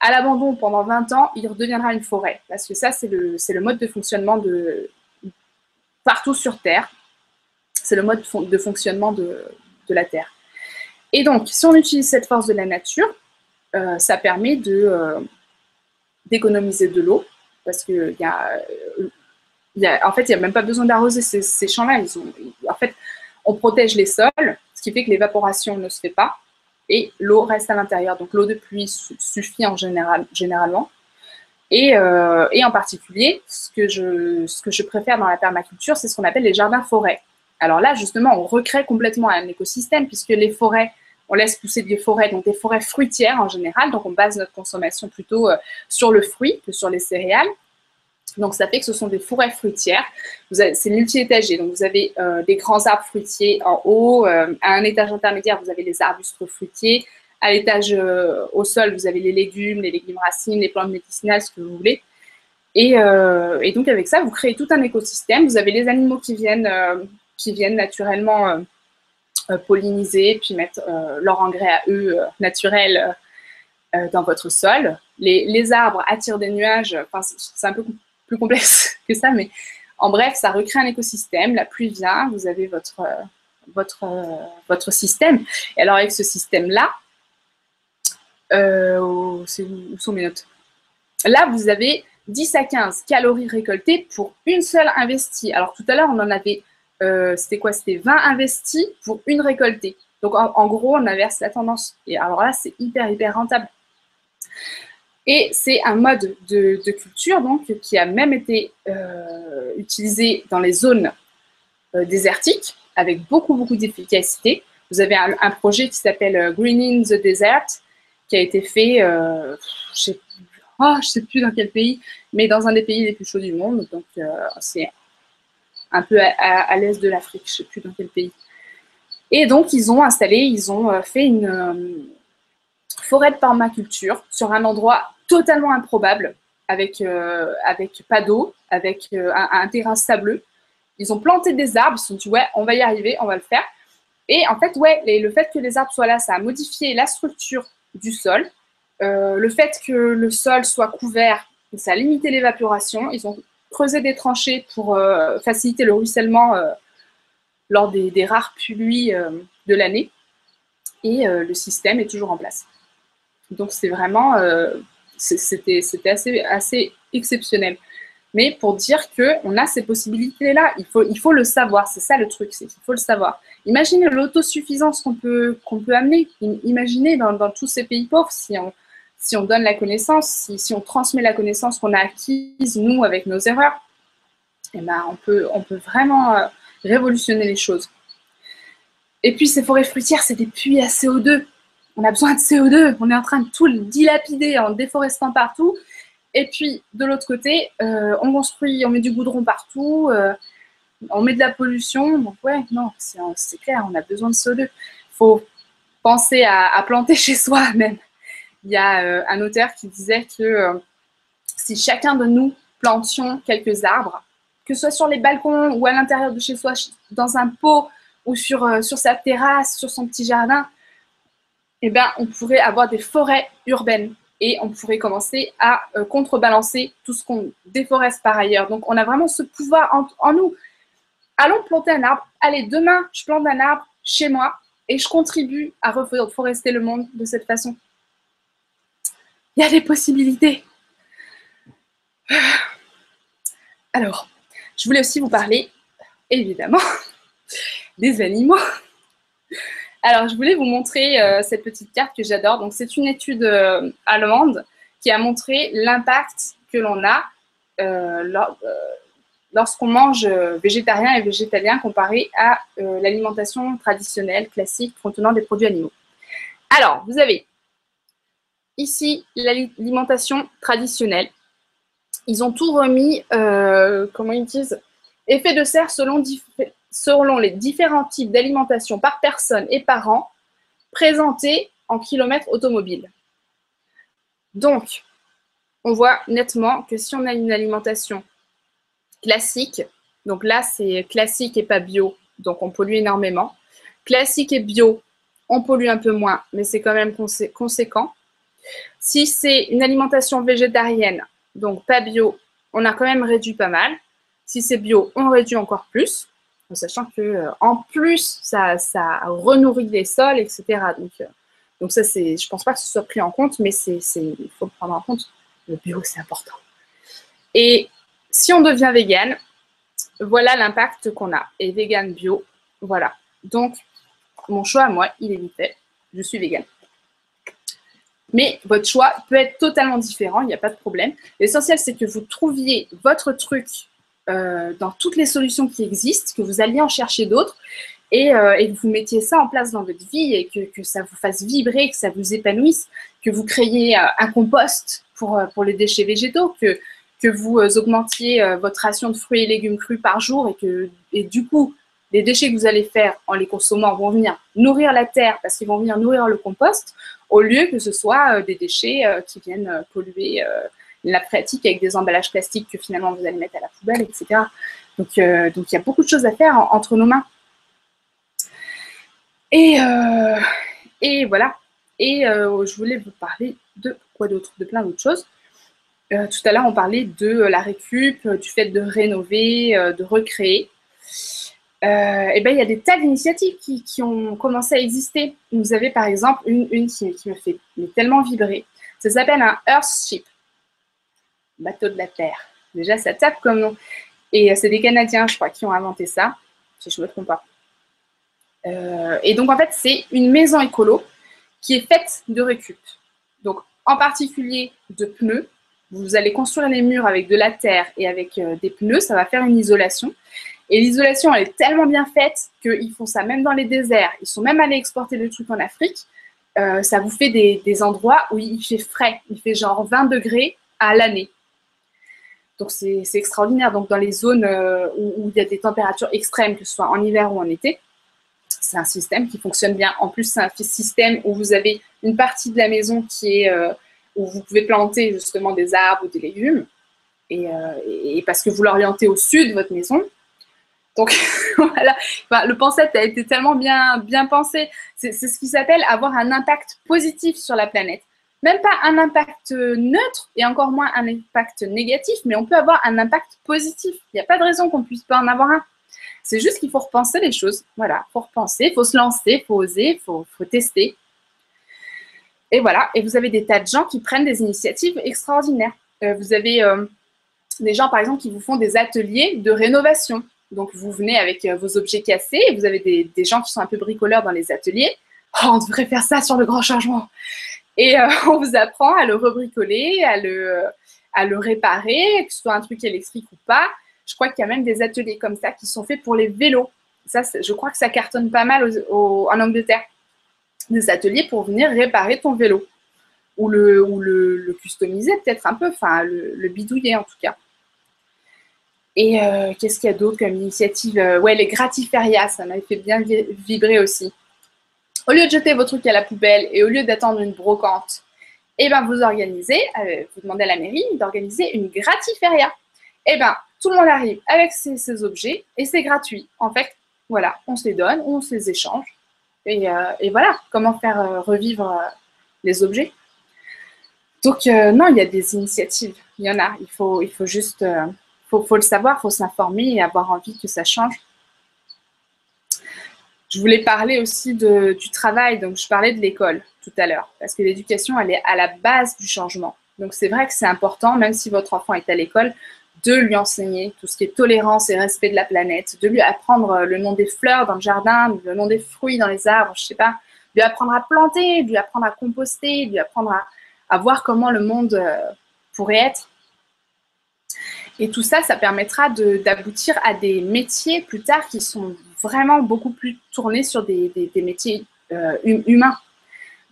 à l'abandon pendant 20 ans, il redeviendra une forêt. Parce que ça, c'est le, mode de fonctionnement de partout sur Terre. C'est le mode de fonctionnement de, la Terre. Et donc, si on utilise cette force de la nature, ça permet d'économiser de l'eau, parce que y a, fait, il n'y a même pas besoin d'arroser ces, champs-là. en fait, on protège les sols, ce qui fait que l'évaporation ne se fait pas et l'eau reste à l'intérieur. Donc l'eau de pluie suffit en général, généralement. Et, euh, et, en particulier, ce que, je, ce que je préfère dans la permaculture, c'est ce qu'on appelle les jardins forêts. Alors là, justement, on recrée complètement un écosystème puisque les forêts on laisse pousser des forêts, donc des forêts fruitières en général. Donc, on base notre consommation plutôt euh, sur le fruit que sur les céréales. Donc, ça fait que ce sont des forêts fruitières. C'est multi-étagé. Donc, vous avez euh, des grands arbres fruitiers en haut. Euh, à un étage intermédiaire, vous avez les arbustes fruitiers. À l'étage au sol, vous avez les légumes, les légumes racines, les plantes médicinales, ce que vous voulez. Et, et donc, avec ça, vous créez tout un écosystème. Vous avez les animaux qui viennent naturellement polliniser, puis mettre leur engrais à eux naturel dans votre sol. Les, les, arbres attirent des nuages. Enfin, c'est un peu plus complexe que ça, mais en bref, ça recrée un écosystème. La pluie vient, vous avez votre, votre, votre système. Et alors, avec ce système-là, euh, où sont mes notes? Là, vous avez 10 à 15 calories récoltées pour une seule investie. Alors, tout à l'heure, on en avait, euh, c'était quoi? C'était 20 investis pour une récoltée. Donc, en, gros, on inverse la tendance. Et alors là, c'est hyper, hyper rentable. Et c'est un mode de, culture donc, qui a même été euh, utilisé dans les zones euh, désertiques avec beaucoup, beaucoup d'efficacité. Vous avez un, projet qui s'appelle Greening the Desert qui a été fait, je ne oh, sais, plus dans quel pays, mais dans un des pays les plus chauds du monde. Donc, c'est un peu à, l'est de l'Afrique, je ne sais plus dans quel pays. Et donc, ils ont installé, ils ont fait une forêt de permaculture sur un endroit totalement improbable, avec, euh, avec pas d'eau, avec euh, un, terrain sableux. Ils ont planté des arbres, ils se sont dit, ouais, on va y arriver, on va le faire. Et en fait, ouais, le fait que les arbres soient là, ça a modifié la structure du sol. Euh, le fait que le sol soit couvert, ça a limité l'évaporation. Ils ont creusé des tranchées pour faciliter le ruissellement lors des, rares pluies de l'année. Et le système est toujours en place. Donc c'est vraiment c'était assez, assez exceptionnel. Mais pour dire qu'on a ces possibilités-là, il faut, il faut le savoir. C'est ça le truc, c'est qu'il faut le savoir. Imaginez l'autosuffisance qu'on peut, qu'on peut amener. Imaginez dans, dans, tous ces pays pauvres, si on, si on donne la connaissance, si, on transmet la connaissance qu'on a acquise, nous, avec nos erreurs, eh ben, on, peut, vraiment euh, révolutionner les choses. Et puis, ces forêts fruitières, c'est des puits à CO2 on a besoin de CO2, on est en train de tout dilapider en déforestant partout. Et puis, de l'autre côté, euh, on construit, on met du goudron partout, euh, on met de la pollution. Donc, ouais, non, c'est clair, on a besoin de CO2. Il faut penser à, planter chez soi même. Il y a euh, un auteur qui disait que si chacun de nous plantions quelques arbres, que ce soit sur les balcons ou à l'intérieur de chez soi, dans un pot ou sur, sur sa terrasse, sur son petit jardin, eh ben, on pourrait avoir des forêts urbaines et on pourrait commencer à euh, contrebalancer tout ce qu'on déforeste par ailleurs. Donc, on a vraiment ce pouvoir en, nous. Allons planter un arbre. Allez, demain, je plante un arbre chez moi et je contribue à reforester le monde de cette façon. Il y a des possibilités. Alors, je voulais aussi vous parler, évidemment, des animaux. Alors, je voulais vous montrer euh, cette petite carte que j'adore. Donc, c'est une étude euh, allemande qui a montré l'impact que l'on a euh, lorsqu'on mange végétarien et végétalien comparé à l'alimentation traditionnelle, classique, contenant des produits animaux. Alors, vous avez ici l'alimentation traditionnelle. Ils ont tout remis, comment ils disent, effet de serre selon selon les différents types d'alimentation par personne et par an présentés en kilomètres automobiles. Donc, on voit nettement que si on a une alimentation classique, donc là c'est classique et pas bio, donc on pollue énormément. Classique et bio, on pollue un peu moins, mais c'est quand même conséquent. Si c'est une alimentation végétarienne, donc pas bio, on a quand même réduit pas mal. Si c'est bio, on réduit encore plus en sachant que euh, en plus ça, ça renourrit les sols, etc. Donc, euh, donc ça c'est, je pense pas que ce soit pris en compte, mais c'est, il faut prendre en compte. Le bio c'est important. Et si on devient vegan, voilà l'impact qu'on a. Et vegan bio, voilà. Donc mon choix à moi, il est vite fait. Je suis vegan. Mais votre choix peut être totalement différent, il n'y a pas de problème. L'essentiel, c'est que vous trouviez votre truc euh, dans toutes les solutions qui existent, que vous alliez en chercher d'autres et, euh, que vous mettiez ça en place dans votre vie et que, ça vous fasse vibrer, que ça vous épanouisse, que vous créiez euh, un compost pour, les déchets végétaux, que, vous augmentiez votre ration de fruits et légumes crus par jour et que et du coup, les déchets que vous allez faire en les consommant vont venir nourrir la terre parce qu'ils vont venir nourrir le compost, au lieu que ce soit des déchets qui viennent polluer la pratique avec des emballages plastiques que finalement vous allez mettre à la poubelle, etc. Donc, donc il y a beaucoup de choses à faire entre nos mains. Et, et voilà. Et je voulais vous parler de quoi d'autre, de plein d'autres choses. Euh, tout à l'heure, on parlait de la récup, euh, du fait de rénover, euh, de recréer. Et ben, il y a des tas d'initiatives qui, ont commencé à exister. Vous avez par exemple une, qui, me fait tellement vibrer. Ça s'appelle un Earthship, bateau de la Terre. Déjà, ça tape comme nom. Et c'est des Canadiens, je crois, qui ont inventé ça, si je ne me trompe pas. et donc, en fait, c'est une maison écolo qui est faite de récup. Donc, en particulier de pneus, vous allez construire les murs avec de la terre et avec euh, des pneus, ça va faire une isolation. Et l'isolation, elle est tellement bien faite qu'ils font ça même dans les déserts. Ils sont même allés exporter le truc en Afrique. Euh, ça vous fait des, endroits où il fait frais. Il fait genre 20 degrés à l'année. Donc c'est extraordinaire. Donc dans les zones euh, où, il y a des températures extrêmes, que ce soit en hiver ou en été, c'est un système qui fonctionne bien. En plus, c'est un système où vous avez une partie de la maison qui est où vous pouvez planter justement des arbres ou des légumes. Et, euh, parce que vous l'orientez au sud, votre maison. Donc voilà, le concept a été tellement bien, bien pensé. C'est ce qui s'appelle avoir un impact positif sur la planète. Même pas un impact neutre et encore moins un impact négatif, mais on peut avoir un impact positif. Il n'y a pas de raison qu'on puisse pas en avoir un. C'est juste qu'il faut repenser les choses. Voilà, il faut repenser, il faut se lancer, il faut oser, il faut, faut tester. Et voilà, et vous avez des tas de gens qui prennent des initiatives extraordinaires. Euh, vous avez euh, des gens, par exemple, qui vous font des ateliers de rénovation. Donc, vous venez avec euh, vos objets cassés et vous avez des, gens qui sont un peu bricoleurs dans les ateliers. Oh, on devrait faire ça sur le grand changement. Et on vous apprend à le rebricoler, à le, réparer, que ce soit un truc électrique ou pas. Je crois qu'il y a même des ateliers comme ça qui sont faits pour les vélos. Ça, je crois que ça cartonne pas mal en Angleterre des ateliers pour venir réparer ton vélo ou le, ou le, customiser peut-être un peu, enfin le, bidouiller en tout cas. Et euh, qu'est-ce qu'il y a d'autre comme initiative? Euh, Ouais, les gratiférias, ça m'avait fait bien vibrer aussi. Au lieu de jeter vos trucs à la poubelle et au lieu d'attendre une brocante, eh ben, vous organisez, euh, vous demandez à la mairie d'organiser une gratiféria. Eh ben, tout le monde arrive avec ses, objets et c'est gratuit. En fait, voilà, on se les donne, on se les échange euh, et, voilà, comment faire revivre les objets. Donc, non, il y a des initiatives, il y en a. Il faut juste, faut, faut le savoir, faut s'informer et avoir envie que ça change. Je voulais parler aussi de, du travail, donc je parlais de l'école tout à l'heure, parce que l'éducation, elle est à la base du changement. Donc c'est vrai que c'est important, même si votre enfant est à l'école, de lui enseigner tout ce qui est tolérance et respect de la planète, de lui apprendre euh, le nom des fleurs dans le jardin, le nom des fruits dans les arbres, je sais pas, lui apprendre à planter, lui apprendre à composter, lui apprendre à, voir comment le monde euh, pourrait être. Et tout ça, ça permettra d'aboutir à des métiers plus tard qui sont vraiment beaucoup plus tournés sur des, métiers euh, hum, humains,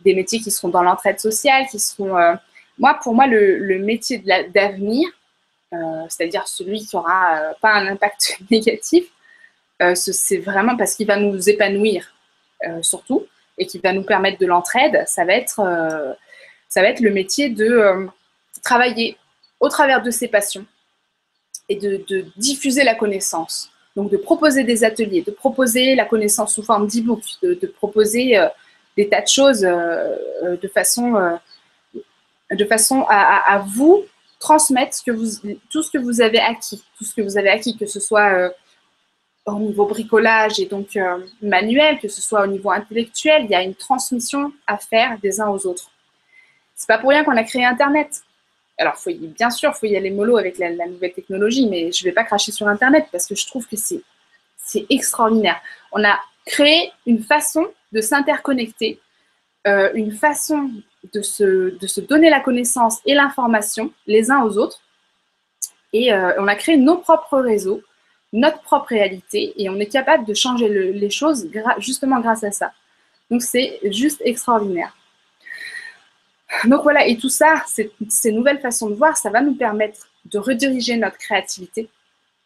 des métiers qui seront dans l'entraide sociale, qui seront... moi, pour moi, le, métier d'avenir, euh, c'est-à-dire celui qui n'aura euh, pas un impact négatif, euh, c'est vraiment parce qu'il va nous épanouir surtout et qui va nous permettre de l'entraide, ça ça va être le métier de travailler au travers de ses passions et de, diffuser la connaissance. Donc de proposer des ateliers, de proposer la connaissance sous forme d'e-book, de, proposer des tas de choses de façon, de façon à, vous transmettre tout ce que vous avez acquis, tout ce que vous avez acquis, que ce soit euh, au niveau bricolage et donc euh, manuel, que ce soit au niveau intellectuel, il y a une transmission à faire des uns aux autres. C'est pas pour rien qu'on a créé Internet. Alors, faut bien sûr, il faut y aller mollo avec la, nouvelle technologie, mais je ne vais pas cracher sur Internet parce que je trouve que c'est extraordinaire. On a créé une façon de s'interconnecter, euh, une façon de se, donner la connaissance et l'information les uns aux autres. Et euh, on a créé nos propres réseaux, notre propre réalité, et on est capable de changer les choses justement grâce à ça. Donc c'est juste extraordinaire. Donc voilà, et tout ça, ces, nouvelles façons de voir, ça va nous permettre de rediriger notre créativité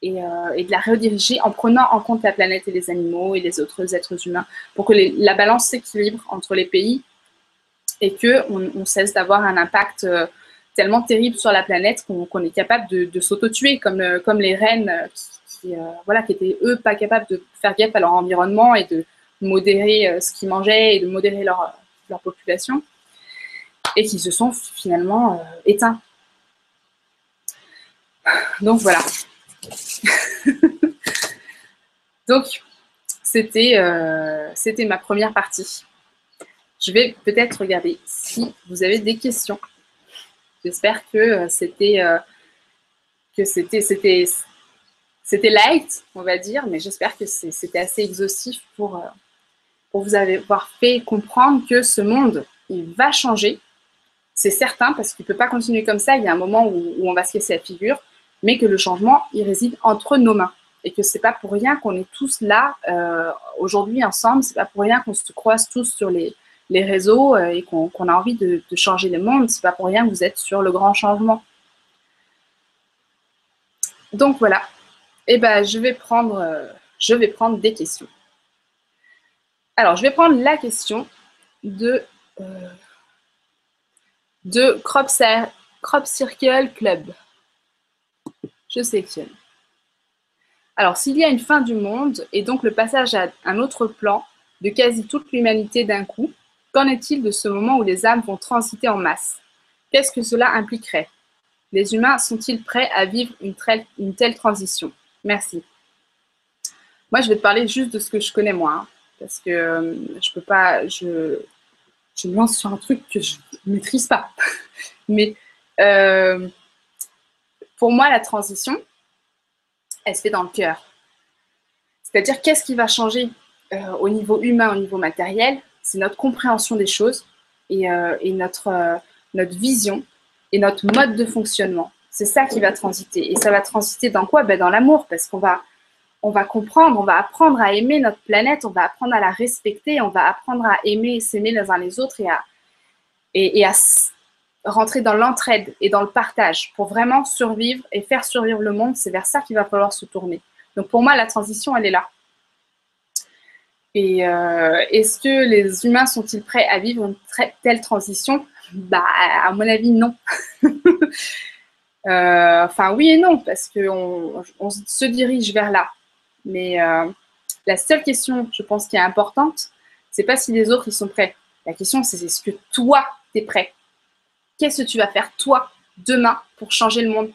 et, euh, de la rediriger en prenant en compte la planète et les animaux et les autres êtres humains pour que la balance s'équilibre entre les pays et qu'on on cesse d'avoir un impact euh, tellement terrible sur la planète qu'on est capable de, s'auto-tuer, comme, euh, les reines qui, voilà, qui étaient, eux, pas capables de faire gaffe à leur environnement et de modérer ce qu'ils mangeaient et de modérer leur population, et qui se sont finalement éteints. Donc voilà. Donc, euh, c'était ma première partie. Je vais peut-être regarder si vous avez des questions. J'espère que euh, c'était euh, que c'était c'était c'était light, on va dire, mais j'espère que c'était assez exhaustif pour, pour vous avoir fait comprendre que ce monde, il va changer. C'est certain, parce qu'il ne peut pas continuer comme ça. Il y a un moment où, on va se casser la figure mais que le changement, il réside entre nos mains. Et que c'est pas pour rien qu'on est tous là euh, aujourd'hui ensemble, c'est pas pour rien qu'on se croise tous sur les, réseaux euh, et qu'on a envie de, changer le monde, c'est pas pour rien que vous êtes sur le grand changement. Donc voilà, et eh ben, euh, je vais prendre des questions. Alors, je vais prendre la question de, de Crop, Circle Club. Je sélectionne. Alors, s'il y a une fin du monde et donc le passage à un autre plan de quasi toute l'humanité d'un coup, qu'en est-il de ce moment où les âmes vont transiter en masse? Qu'est-ce que cela impliquerait? Les humains sont-ils prêts à vivre une, telle transition? Merci. Moi, je vais te parler juste de ce que je connais moi, hein, parce que euh, je peux pas, je me lance sur un truc que je ne maîtrise pas. Mais euh, pour moi, la transition, elle se fait dans le cœur. C'est-à-dire, qu'est-ce qui va changer euh, au niveau humain, au niveau matériel? C'est notre compréhension des choses et, euh, notre, euh, notre vision et notre mode de fonctionnement. C'est ça qui va transiter. Et ça va transiter dans quoi? Ben Dans l'amour, parce qu'on va, on va comprendre, on va apprendre à aimer notre planète, on va apprendre à la respecter, on va apprendre à aimer, s'aimer les uns les autres et à, et, et à rentrer dans l'entraide et dans le partage pour vraiment survivre et faire survivre le monde, c'est vers ça qu'il va falloir se tourner. Donc pour moi, la transition, elle est là. Et euh, est-ce que les humains sont-ils prêts à vivre une telle transition? Bah, à mon avis, non. Euh, enfin, oui et non, parce qu'on on se dirige vers là. Mais euh, la seule question, je pense, qui est importante, c'est pas si les autres ils sont prêts. La question, c'est est-ce que toi, tu es prêt? Qu'est-ce que tu vas faire toi demain pour changer le monde?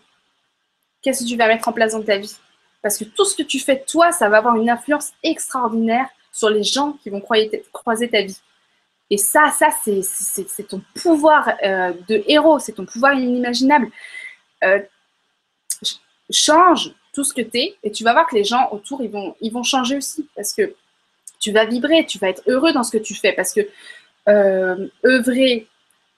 Qu'est-ce que tu vas mettre en place dans ta vie? Parce que tout ce que tu fais toi, ça va avoir une influence extraordinaire sur les gens qui vont croiser ta vie. Et ça, ça c'est ton pouvoir euh, de héros, c'est ton pouvoir inimaginable. Euh, change tout ce que tu es et tu vas voir que les gens autour, ils vont, ils vont changer aussi parce que tu vas vibrer, tu vas être heureux dans ce que tu fais parce que euh, œuvrer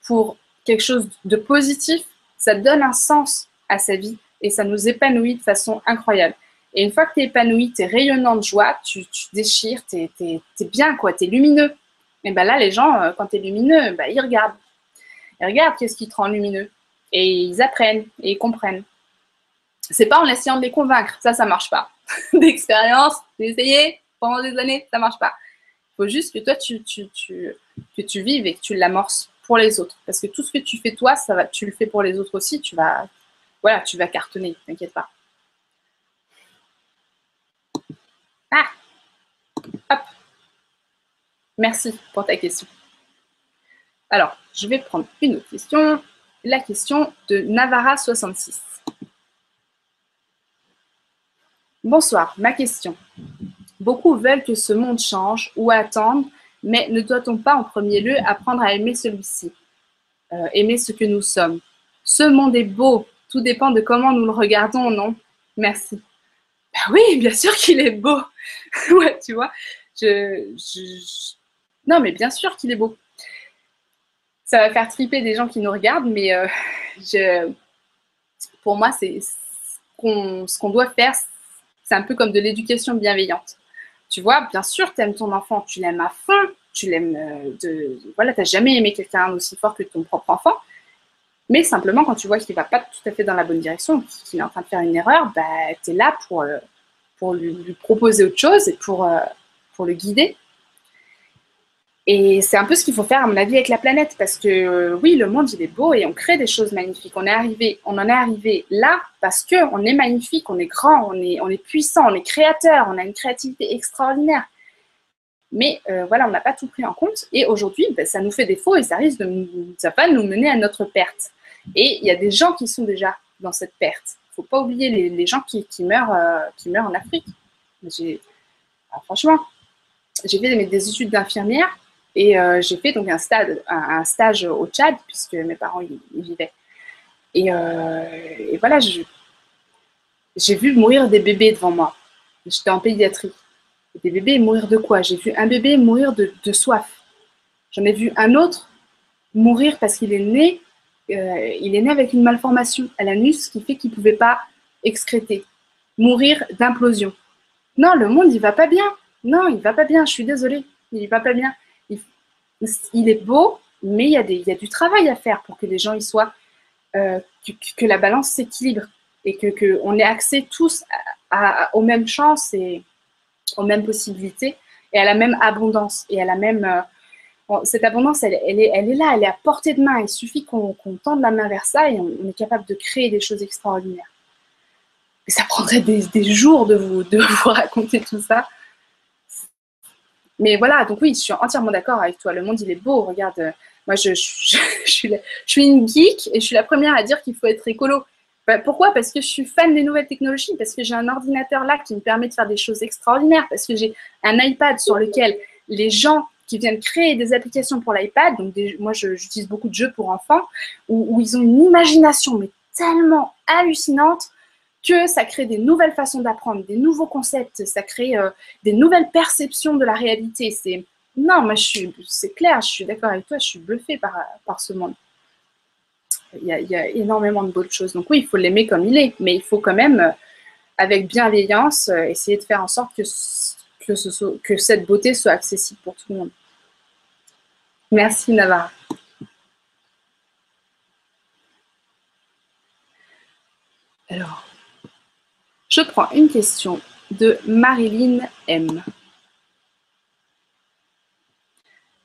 pour quelque chose de positif, ça donne un sens à sa vie et ça nous épanouit de façon incroyable. Et une fois que tu es épanoui, tu es rayonnant de joie, tu, déchires, tu es, bien, quoi, tu es lumineux. Et bien là, les gens, euh, quand tu es lumineux, ben, ils regardent. Ils regardent qu'est-ce qui te rend lumineux. Et ils apprennent et ils comprennent. C'est pas en essayant de les convaincre, ça, ça marche pas. D'expérience, essayé pendant des années, ça marche pas. Il faut juste que toi, tu, tu, que tu vives et que tu l'amorces pour les autres. Parce que tout ce que tu fais toi, ça va, tu le fais pour les autres aussi, tu vas, voilà, tu vas cartonner, t'inquiète pas. Ah Hop Merci pour ta question. Alors, je vais prendre une autre question. La question de Navara66. Bonsoir, ma question. Beaucoup veulent que ce monde change ou attendent mais ne doit-on pas en premier lieu apprendre à aimer celui-ci, euh, aimer ce que nous sommes? Ce monde est beau, tout dépend de comment nous le regardons, non? Merci. Ben oui, bien sûr qu'il est beau. ouais, tu vois. Non, mais bien sûr qu'il est beau. Ça va faire triper des gens qui nous regardent, mais euh, je... pour moi, c'est ce qu'on doit faire, c'est un peu comme de l'éducation bienveillante. Tu vois, bien sûr, tu aimes ton enfant, tu l'aimes à fond, tu l'aimes euh, de. Voilà, tu n'as jamais aimé quelqu'un aussi fort que ton propre enfant. Mais simplement, quand tu vois qu'il ne va pas tout à fait dans la bonne direction, qu'il est en train de faire une erreur, bah, tu es là pour, euh, pour lui, proposer autre chose et pour, euh, pour le guider. Et c'est un peu ce qu'il faut faire, à mon avis, avec la planète, parce que euh, oui, le monde, il est beau et on crée des choses magnifiques. On, est arrivé, on en est arrivé là parce qu'on est magnifique, on est grand, on est, on est puissant, on est créateur, on a une créativité extraordinaire. Mais euh, voilà, on n'a pas tout pris en compte. Et aujourd'hui, ben, ça nous fait défaut et ça risque de ça va nous mener à notre perte. Et il y a des gens qui sont déjà dans cette perte. Il ne faut pas oublier les, gens qui, meurent, euh, qui meurent en Afrique. franchement, j'ai fait des, études d'infirmière et euh, j'ai fait donc un, stade, un, stage au Tchad, puisque mes parents y, vivaient. Et, et voilà, j'ai vu mourir des bébés devant moi. J'étais en pédiatrie des bébés mourir de quoi? J'ai vu un bébé mourir de, soif. J'en ai vu un autre mourir parce qu'il est né, euh, il est né avec une malformation à l'anus qui fait qu'il ne pouvait pas excréter. Mourir d'implosion. Non, le monde, il va pas bien. Non, il va pas bien. Je suis désolée. Il va pas bien. Il, est beau, mais il y, a du travail à faire pour que les gens y soient, euh, que, la balance s'équilibre et que qu'on ait accès tous aux mêmes chances et, aux mêmes possibilités et à la même abondance et à la même. Euh, cette abondance, elle, est, là, elle est à portée de main. Il suffit qu'on tende la main vers ça et on, est capable de créer des choses extraordinaires. Ça prendrait des, jours de vous raconter tout ça. Mais voilà, donc oui, je suis entièrement d'accord avec toi. Le monde, il est beau. Regarde, moi, je, suis, une geek et je suis la première à dire qu'il faut être écolo. Bah, pourquoi? Parce que je suis fan des nouvelles technologies, parce que j'ai un ordinateur là qui me permet de faire des choses extraordinaires, parce que j'ai un iPad sur lequel les gens qui viennent créer des applications pour l'iPad, donc moi j'utilise beaucoup de jeux pour enfants, où, ils ont une imagination mais tellement hallucinante que ça crée des nouvelles façons d'apprendre, des nouveaux concepts, ça crée euh, des nouvelles perceptions de la réalité. C'est non, moi je suis, c'est clair, je suis d'accord avec toi, je suis bluffée par, par ce monde il y, a, énormément de bonnes choses. Donc oui, il faut l'aimer comme il est, mais il faut quand même, euh, avec bienveillance, euh, essayer de faire en sorte que, que, ce que cette beauté soit accessible pour tout le monde. Merci Navarre. Alors, je prends une question de Marilyn M.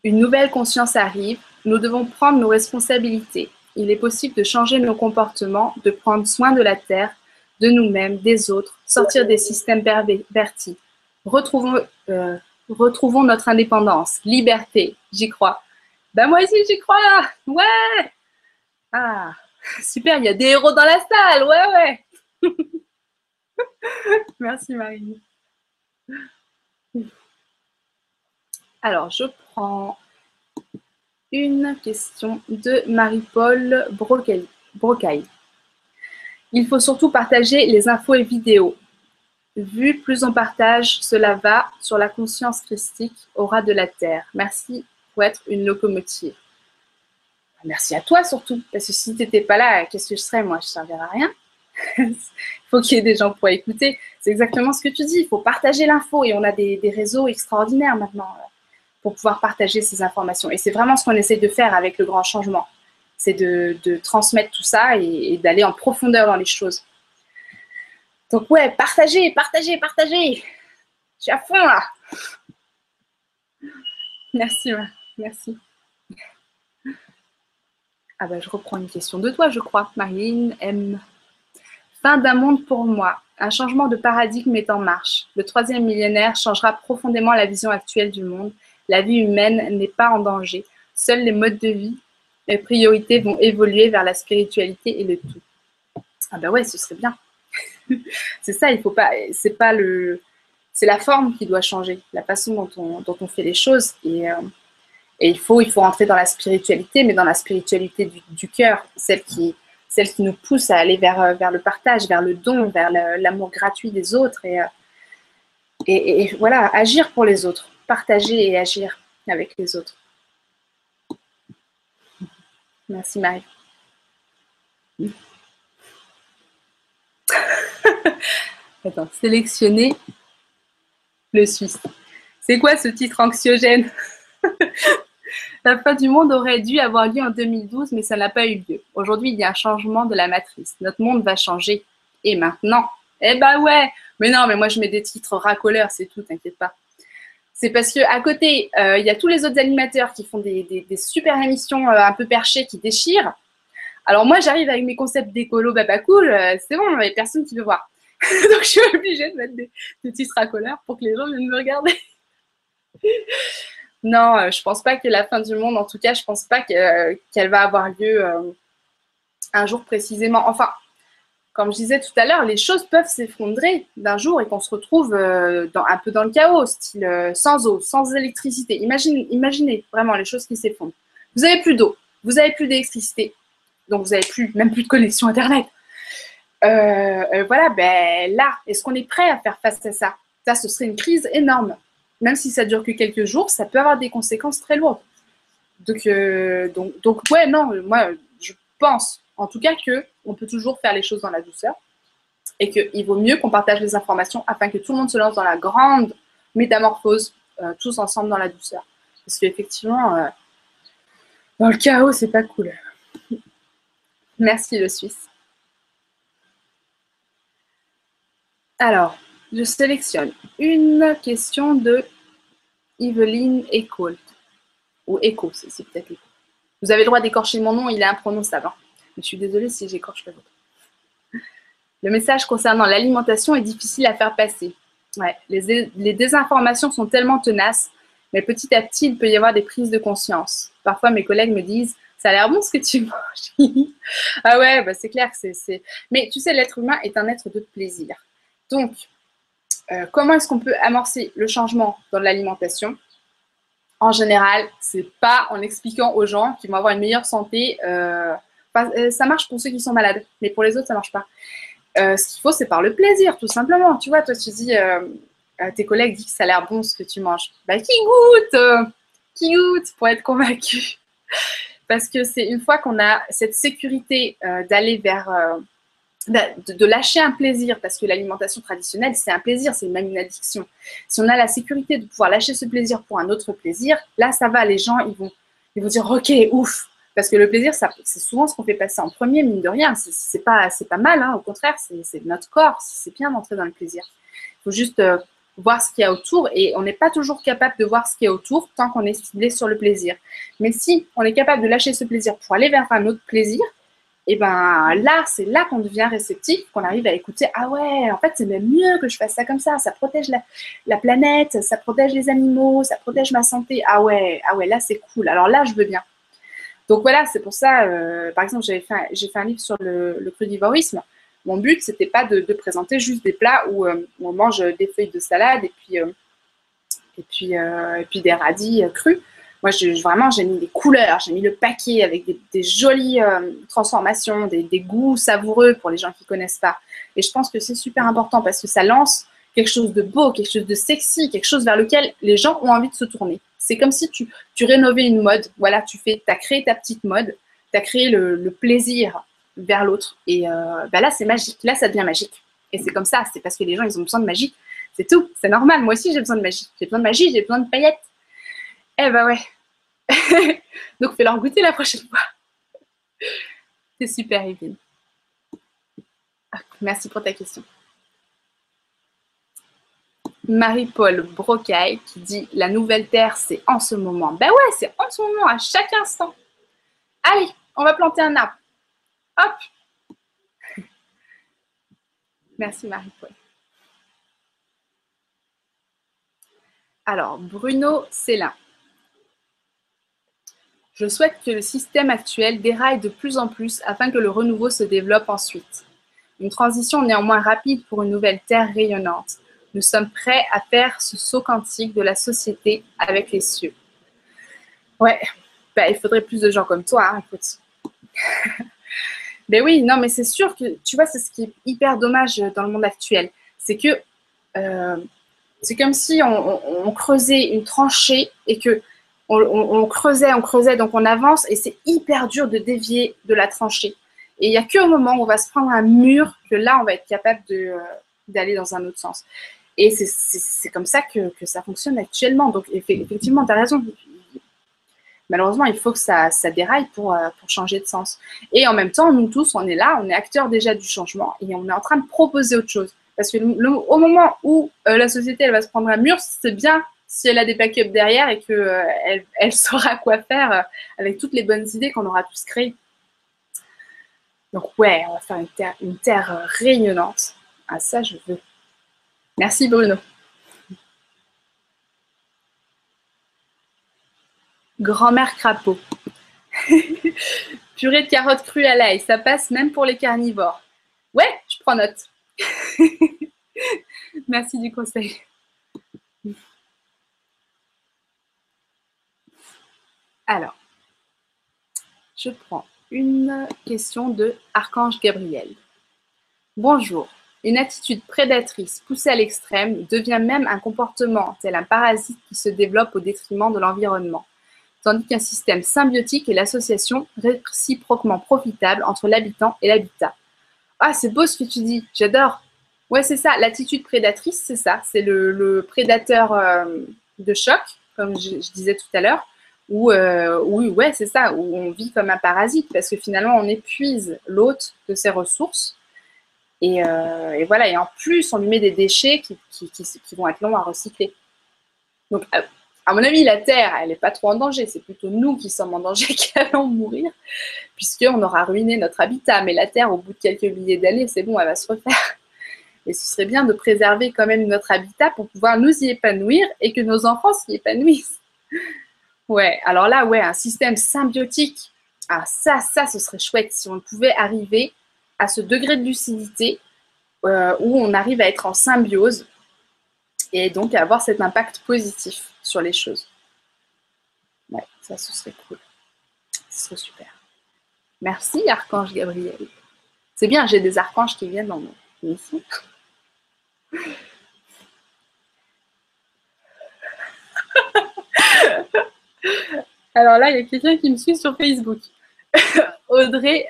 Une nouvelle conscience arrive, nous devons prendre nos responsabilités il est possible de changer nos comportements, de prendre soin de la Terre, de nous-mêmes, des autres, sortir des systèmes pervertis. Retrouvons, euh, retrouvons notre indépendance, liberté, j'y crois. Ben moi aussi j'y crois, ouais. Ah, super, il y a des héros dans la salle, ouais, ouais. Merci Marie. Alors, je prends une question de Marie-Paul Brocaille. Il faut surtout partager les infos et vidéos. Vu plus on partage, cela va sur la conscience christique au ras de la terre. Merci pour être une locomotive. Merci à toi surtout, parce que si tu n'étais pas là, qu'est-ce que je serais Moi, je ne servirais à rien. Il faut qu'il y ait des gens pour écouter. C'est exactement ce que tu dis. Il faut partager l'info et on a des réseaux extraordinaires maintenant pour pouvoir partager ces informations. Et c'est vraiment ce qu'on essaie de faire avec le grand changement. C'est de, transmettre tout ça et, d'aller en profondeur dans les choses. Donc ouais, partagez, partagez, partagez. Je suis à fond là. Merci, merci. Ah bah je reprends une question de toi, je crois. Marine M. Fin d'un monde pour moi. Un changement de paradigme est en marche. Le troisième millénaire changera profondément la vision actuelle du monde la vie humaine n'est pas en danger. Seuls les modes de vie et priorités vont évoluer vers la spiritualité et le tout. Ah ben ouais, ce serait bien. c'est ça, il faut pas, c'est pas le, c'est la forme qui doit changer, la façon dont on, dont on fait les choses. Et, euh, et, il faut, il faut rentrer dans la spiritualité, mais dans la spiritualité du, du cœur, celle qui, celle qui nous pousse à aller vers, vers le partage, vers le don, vers l'amour gratuit des autres et, euh, et voilà, agir pour les autres partager et agir avec les autres. Merci Marie. Attends, sélectionner le Suisse. C'est quoi ce titre anxiogène? La fin du monde aurait dû avoir lieu en 2012, mais ça n'a pas eu lieu. Aujourd'hui, il y a un changement de la matrice. Notre monde va changer. Et maintenant Eh ben ouais Mais non, mais moi, je mets des titres racoleurs, c'est tout, t'inquiète pas. C'est parce qu'à côté, euh, il y a tous les autres animateurs qui font des, super émissions euh, un peu perchées qui déchirent. Alors moi, j'arrive avec mes concepts d'écolo, baba cool, euh, c'est bon, il n'y a personne qui veut voir. Donc je suis obligée de mettre des, titres racoleurs pour que les gens viennent me regarder. Non, je pense pas que la fin du monde, en tout cas, je pense pas qu'elle va avoir lieu un jour précisément. Enfin, comme je disais tout à l'heure, les choses peuvent s'effondrer d'un jour et qu'on se retrouve euh, un peu dans le chaos, style euh, sans eau, sans électricité. Imaginez, imaginez vraiment les choses qui s'effondrent. Vous n'avez plus d'eau, vous n'avez plus d'électricité, donc vous n'avez plus, même plus de connexion Internet. Euh, voilà, ben là, est-ce qu'on est prêt à faire face à ça? Ça, ce serait une crise énorme. Même si ça dure que quelques jours, ça peut avoir des conséquences très lourdes. Donc, donc, donc ouais, non, moi, je pense en tout cas qu'on peut toujours faire les choses dans la douceur et qu'il vaut mieux qu'on partage les informations afin que tout le monde se lance dans la grande métamorphose, euh, tous ensemble dans la douceur. Parce qu'effectivement, euh, dans le chaos, c'est pas cool. Merci le Suisse. Alors, je sélectionne une question de Evelyn Echo. Ou Echo, c'est peut-être Vous avez le droit d'écorcher mon nom, il est imprononçable. Hein. Je suis désolée si j'écorche le vôtre. Le message concernant l'alimentation est difficile à faire passer. Les, désinformations sont tellement tenaces, mais petit à petit, il peut y avoir des prises de conscience. Parfois, mes collègues me disent Ça a l'air bon ce que tu manges. ah ouais, bah c'est clair que c'est. Mais tu sais, l'être humain est un être de plaisir. Donc, euh, comment est-ce qu'on peut amorcer le changement dans l'alimentation? En général, c'est pas en expliquant aux gens qu'ils vont avoir une meilleure santé. Euh, euh, ça marche pour ceux qui sont malades, mais pour les autres, ça marche pas. Ce qu'il faut, c'est par le plaisir, tout simplement. Tu vois, toi, tu dis, tes collègues disent que ça a l'air bon ce que tu manges. Bah, qui goûte Qui goûte pour être convaincu? Parce que c'est une fois qu'on a cette sécurité d'aller vers. De, de, lâcher un plaisir, parce que l'alimentation traditionnelle, c'est un plaisir, c'est même une addiction. Si on a la sécurité de pouvoir lâcher ce plaisir pour un autre plaisir, là, ça va, les gens, ils vont, ils vont dire, ok, ouf, parce que le plaisir, c'est souvent ce qu'on fait passer en premier, mine de rien. C'est pas, pas mal, hein. au contraire, c'est notre corps. C'est bien d'entrer dans le plaisir. Il faut juste euh, voir ce qu'il y a autour et on n'est pas toujours capable de voir ce qu'il y a autour tant qu'on est ciblé sur le plaisir. Mais si on est capable de lâcher ce plaisir pour aller vers un autre plaisir, et ben là, c'est là qu'on devient réceptif, qu'on arrive à écouter. Ah ouais, en fait, c'est même mieux que je fasse ça comme ça. Ça protège la, la, planète, ça protège les animaux, ça protège ma santé. Ah ouais, ah ouais, là c'est cool. Alors là, je veux bien. Donc voilà, c'est pour ça, euh, par exemple, j'ai fait, fait, un livre sur le, crudivorisme. Mon but, c'était pas de, présenter juste des plats où, euh, on mange des feuilles de salade et puis, euh, et puis des radis crus. Moi, vraiment, j'ai mis des couleurs, j'ai mis le paquet avec des, jolies transformations, des, des, goûts savoureux pour les gens qui ne connaissent pas. Et je pense que c'est super important parce que ça lance quelque chose de beau, quelque chose de sexy, quelque chose vers lequel les gens ont envie de se tourner. C'est comme si tu, tu rénovais une mode. Voilà, tu fais, as créé ta petite mode, tu as créé le, plaisir vers l'autre. Et euh, bah là, c'est magique. Là, ça devient magique. Et c'est comme ça. C'est parce que les gens, ils ont besoin de magie. C'est tout. C'est normal. Moi aussi, j'ai besoin de magie. J'ai besoin de magie, j'ai besoin de paillettes. Eh ben ouais. Donc, fais-leur goûter la prochaine fois. c'est super, Evelyne. Ah, merci pour ta question. Marie-Paul Brocaille qui dit La nouvelle terre, c'est en ce moment. Ben ouais, c'est en ce moment, à chaque instant. Allez, on va planter un arbre. Hop Merci Marie-Paul. Alors, Bruno Célin. Je souhaite que le système actuel déraille de plus en plus afin que le renouveau se développe ensuite. Une transition néanmoins rapide pour une nouvelle terre rayonnante nous sommes prêts à faire ce saut quantique de la société avec les cieux. Ouais, bah, il faudrait plus de gens comme toi, hein, mais oui, non, mais c'est sûr que, tu vois, c'est ce qui est hyper dommage dans le monde actuel. C'est que euh, c'est comme si on, creusait une tranchée et que on, creusait, on creusait, donc on avance et c'est hyper dur de dévier de la tranchée. Et il n'y a qu'au moment où on va se prendre un mur que là, on va être capable euh, d'aller dans un autre sens. Et c'est comme ça que, ça fonctionne actuellement. Donc, effectivement, tu as raison. malheureusement, il faut que ça, déraille pour, pour changer de sens. Et en même temps, nous tous, on est là, on est acteurs déjà du changement et on est en train de proposer autre chose. Parce que au moment où la société elle va se prendre un mur, c'est bien si elle a des backups derrière et qu'elle elle saura quoi faire avec toutes les bonnes idées qu'on aura tous créées. Donc ouais, on va faire une terre rayonnante. Ah ça, je veux. Merci Bruno. Grand-mère crapaud. Purée de carottes crues à l'ail, ça passe même pour les carnivores. Ouais, je prends note. Merci du conseil. Alors, je prends une question de Archange Gabriel. Bonjour. Une attitude prédatrice poussée à l'extrême devient même un comportement tel un parasite qui se développe au détriment de l'environnement, tandis qu'un système symbiotique est l'association réciproquement profitable entre l'habitant et l'habitat. Ah, c'est beau ce que tu dis, j'adore. Ouais, c'est ça, l'attitude prédatrice, c'est ça, c'est le, prédateur euh, de choc, comme je disais tout à l'heure, où, euh, ouais, c'est ça, où on vit comme un parasite parce que finalement, on épuise l'hôte de ses ressources. Et, euh, voilà, et en plus, on lui met des déchets qui, vont être longs à recycler. Donc, à, mon avis, la Terre, elle n'est pas trop en danger. C'est plutôt nous qui sommes en danger qui allons mourir, puisqu'on aura ruiné notre habitat. Mais la Terre, au bout de quelques milliers d'années, c'est bon, elle va se refaire. Et ce serait bien de préserver quand même notre habitat pour pouvoir nous y épanouir et que nos enfants s'y épanouissent. Ouais, alors là, ouais, un système symbiotique. Ah, ça, ça, ce serait chouette si on pouvait arriver à ce degré de lucidité euh, où on arrive à être en symbiose et donc à avoir cet impact positif sur les choses. Ouais, ça, ce serait cool. Ce serait super. Merci, Archange Gabriel. C'est bien, j'ai des archanges qui viennent dans mon. Alors là, il y a quelqu'un qui me suit sur Facebook. Audrey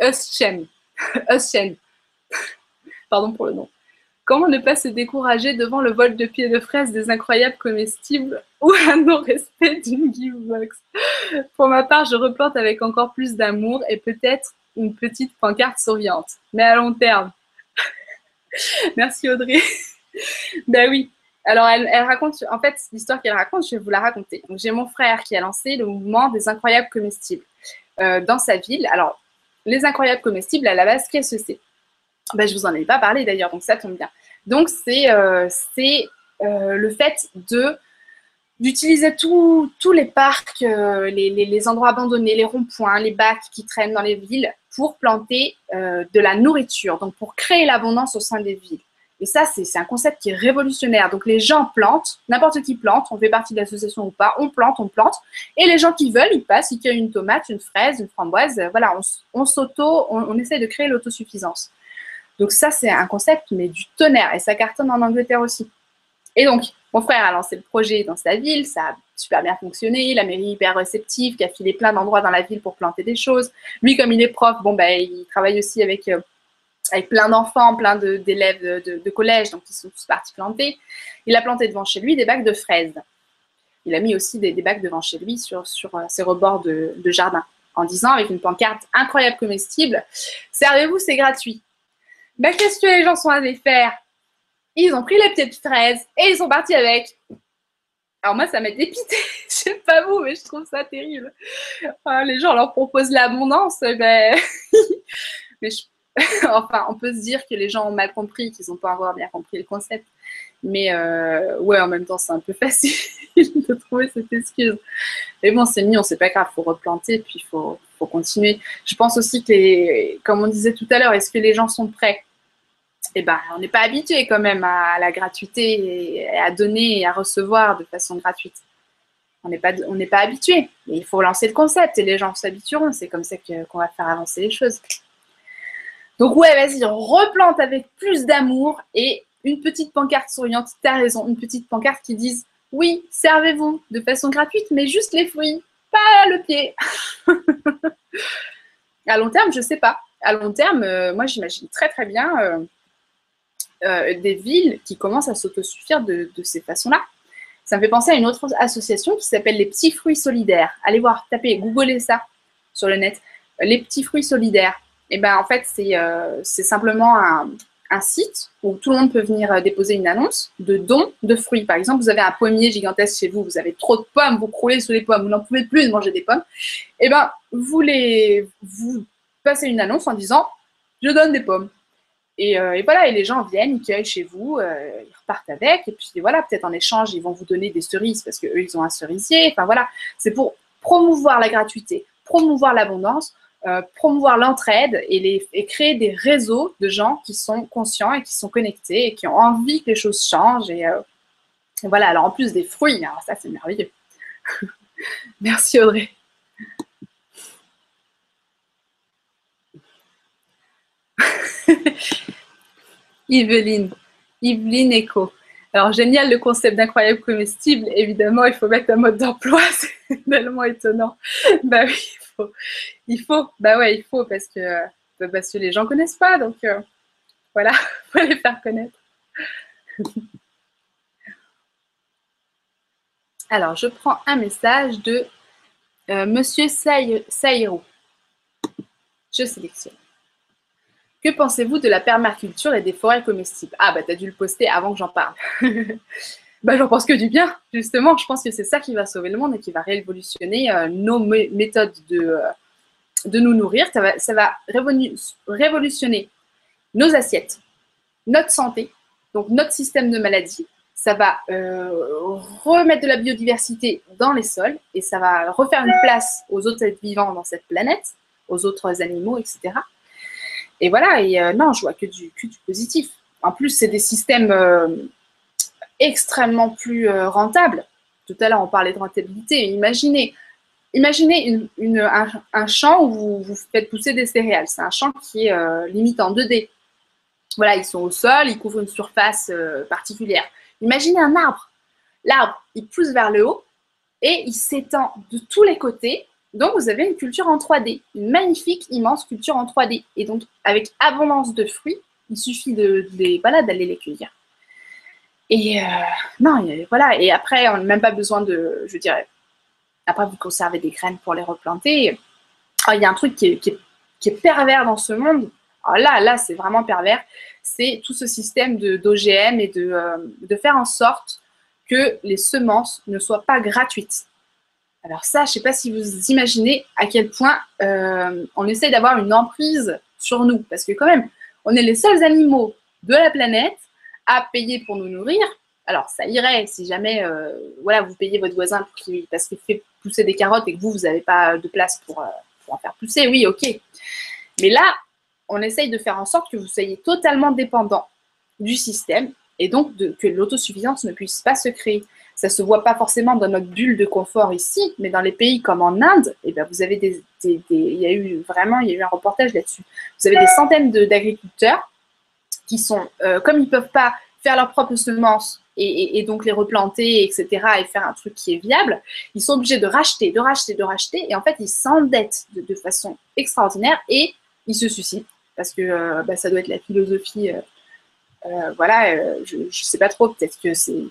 Uschen. Pardon pour le nom. Comment ne pas se décourager devant le vol de pieds de fraises des incroyables comestibles ou un non-respect d'une givebox Pour ma part, je replante avec encore plus d'amour et peut-être une petite pancarte souriante, mais à long terme. Merci Audrey. ben oui, alors, elle, raconte, en fait, l'histoire qu'elle raconte, je vais vous la raconter. J'ai mon frère qui a lancé le mouvement des incroyables comestibles euh, dans sa ville. Alors, les incroyables comestibles, à la base, qu'est-ce que c'est? Ben, Je vous en ai pas parlé d'ailleurs, donc ça tombe bien. Donc, c'est euh, euh, le fait d'utiliser tous les parcs, les, les, endroits abandonnés, les ronds-points, les bacs qui traînent dans les villes pour planter de la nourriture, donc pour créer l'abondance au sein des villes. Et ça, c'est un concept qui est révolutionnaire. Donc les gens plantent, n'importe qui plante, on fait partie de l'association ou pas, on plante, on plante. Et les gens qui veulent, ils passent, ils cueillent une tomate, une fraise, une framboise. Voilà, on, s'auto, on, essaie de créer l'autosuffisance. Donc ça, c'est un concept, mais du tonnerre. Et ça cartonne en Angleterre aussi. Et donc, mon frère a lancé le projet dans sa ville, ça a super bien fonctionné, la mairie hyper réceptive, qui a filé plein d'endroits dans la ville pour planter des choses. Lui, comme il est prof, bon, ben, il travaille aussi avec... Euh, avec plein d'enfants, plein d'élèves de, collège, donc ils sont tous partis planter. Il a planté devant chez lui des bacs de fraises. Il a mis aussi des, bacs devant chez lui sur, euh, ses rebords de, jardin, en disant avec une pancarte incroyable comestible, servez-vous, c'est gratuit. Mais qu'est-ce que les gens sont allés faire? Ils ont pris les petites fraises et ils sont partis avec. Alors moi, ça m'a dépité. Je sais pas vous, mais je trouve ça terrible. Ah, les gens leur proposent l'abondance, ben... mais je enfin, on peut se dire que les gens ont mal compris, qu'ils n'ont pas encore bien compris le concept. Mais euh, ouais, en même temps, c'est un peu facile de trouver cette excuse. Mais bon, c'est mignon, c'est pas grave, il faut replanter, puis il faut, continuer. Je pense aussi que, comme on disait tout à l'heure, est-ce que les gens sont prêts? Eh ben, on n'est pas habitué quand même à la gratuité et à donner et à recevoir de façon gratuite. On n'est pas, on n'est pas habitué. Il faut lancer le concept et les gens s'habitueront. C'est comme ça qu'on va faire avancer les choses. Donc ouais, vas-y, replante avec plus d'amour et une petite pancarte souriante, t'as raison, une petite pancarte qui dise oui, servez-vous de façon gratuite, mais juste les fruits, pas le pied. à long terme, je sais pas. À long terme, euh, moi j'imagine très très bien euh, euh, des villes qui commencent à s'autosuffire de ces façons-là. Ça me fait penser à une autre association qui s'appelle les petits fruits solidaires. Allez voir, tapez, googlez ça sur le net. Les petits fruits solidaires. Et ben en fait, c'est simplement un, un site où tout le monde peut venir euh, déposer une annonce de dons de fruits. Par exemple, vous avez un pommier gigantesque chez vous, vous avez trop de pommes, vous croulez sous les pommes, vous n'en pouvez plus de manger des pommes. Et ben, vous les, vous passez une annonce en disant, je donne des pommes. Et, euh, voilà, et les gens viennent, ils cueillent chez vous, euh, ils repartent avec, et puis voilà, peut-être en échange, ils vont vous donner des cerises parce qu'eux, ils ont un cerisier. Enfin voilà, c'est pour promouvoir la gratuité, promouvoir l'abondance, euh, promouvoir l'entraide et, créer des réseaux de gens qui sont conscients et qui sont connectés et qui ont envie que les choses changent. Et, euh, voilà, alors en plus des fruits, hein, ça c'est merveilleux. Merci Audrey. Yveline, Yveline Echo. Alors, génial le concept d'incroyable comestible. Évidemment, il faut mettre un mode d'emploi. C'est tellement étonnant. Bah oui, il faut. Bah ouais, il faut parce que, bah, parce que les gens connaissent pas. Donc euh, voilà, faut les faire connaître. Alors, je prends un message de euh, Monsieur Saïrou. Je sélectionne. Que pensez-vous de la permaculture et des forêts comestibles? Ah, bah, tu as dû le poster avant que j'en parle. bah, j'en pense que du bien, justement. Je pense que c'est ça qui va sauver le monde et qui va révolutionner euh, nos méthodes de, euh, de nous nourrir. Ça va, ça va révolutionner nos assiettes, notre santé, donc notre système de maladie. Ça va euh, remettre de la biodiversité dans les sols et ça va refaire une place aux autres êtres vivants dans cette planète, aux autres animaux, etc. Et voilà, et non, je vois que que du positif. En plus, c'est des systèmes extrêmement plus euh, rentable. Tout à l'heure, on parlait de rentabilité. Imaginez, imaginez un, champ où vous, faites pousser des céréales. C'est un champ qui est euh, limite en 2D. Voilà, ils sont au sol, ils couvrent une surface euh, particulière. Imaginez un arbre. L'arbre, il pousse vers le haut et il s'étend de tous les côtés. Donc, vous avez une culture en 3D, une magnifique, immense culture en 3D. Et donc, avec abondance de fruits, il suffit de, de d'aller les cueillir. Et euh, non, voilà. Et après, on n'a même pas besoin de, je dirais, après vous conservez des graines pour les replanter. il y a un truc qui est, pervers dans ce monde. là, là, c'est vraiment pervers. C'est tout ce système d'OGM et de, euh, de faire en sorte que les semences ne soient pas gratuites. Alors ça, je ne sais pas si vous imaginez à quel point euh, on essaie d'avoir une emprise sur nous. Parce que quand même, on est les seuls animaux de la planète à payer pour nous nourrir, alors ça irait si jamais euh, voilà, vous payez votre voisin parce qu'il fait pousser des carottes et que vous, vous n'avez pas de place pour, euh, pour, en faire pousser, oui, ok. Mais là, on essaye de faire en sorte que vous soyez totalement dépendant du système et donc que l'autosuffisance ne puisse pas se créer. Ça ne se voit pas forcément dans notre bulle de confort ici, mais dans les pays comme en Inde, eh bien, vous avez des, il y a eu vraiment, il y a eu un reportage là-dessus. Vous avez des centaines d'agriculteurs qui sont, euh, comme ils ne peuvent pas faire leurs propres semences et, donc les replanter, etc., et faire un truc qui est viable, ils sont obligés de racheter, de racheter, de racheter, et en fait, ils s'endettent de, façon extraordinaire et ils se suicident, parce que euh, bah, ça doit être la philosophie, euh, voilà, je ne sais pas trop, peut-être que c'est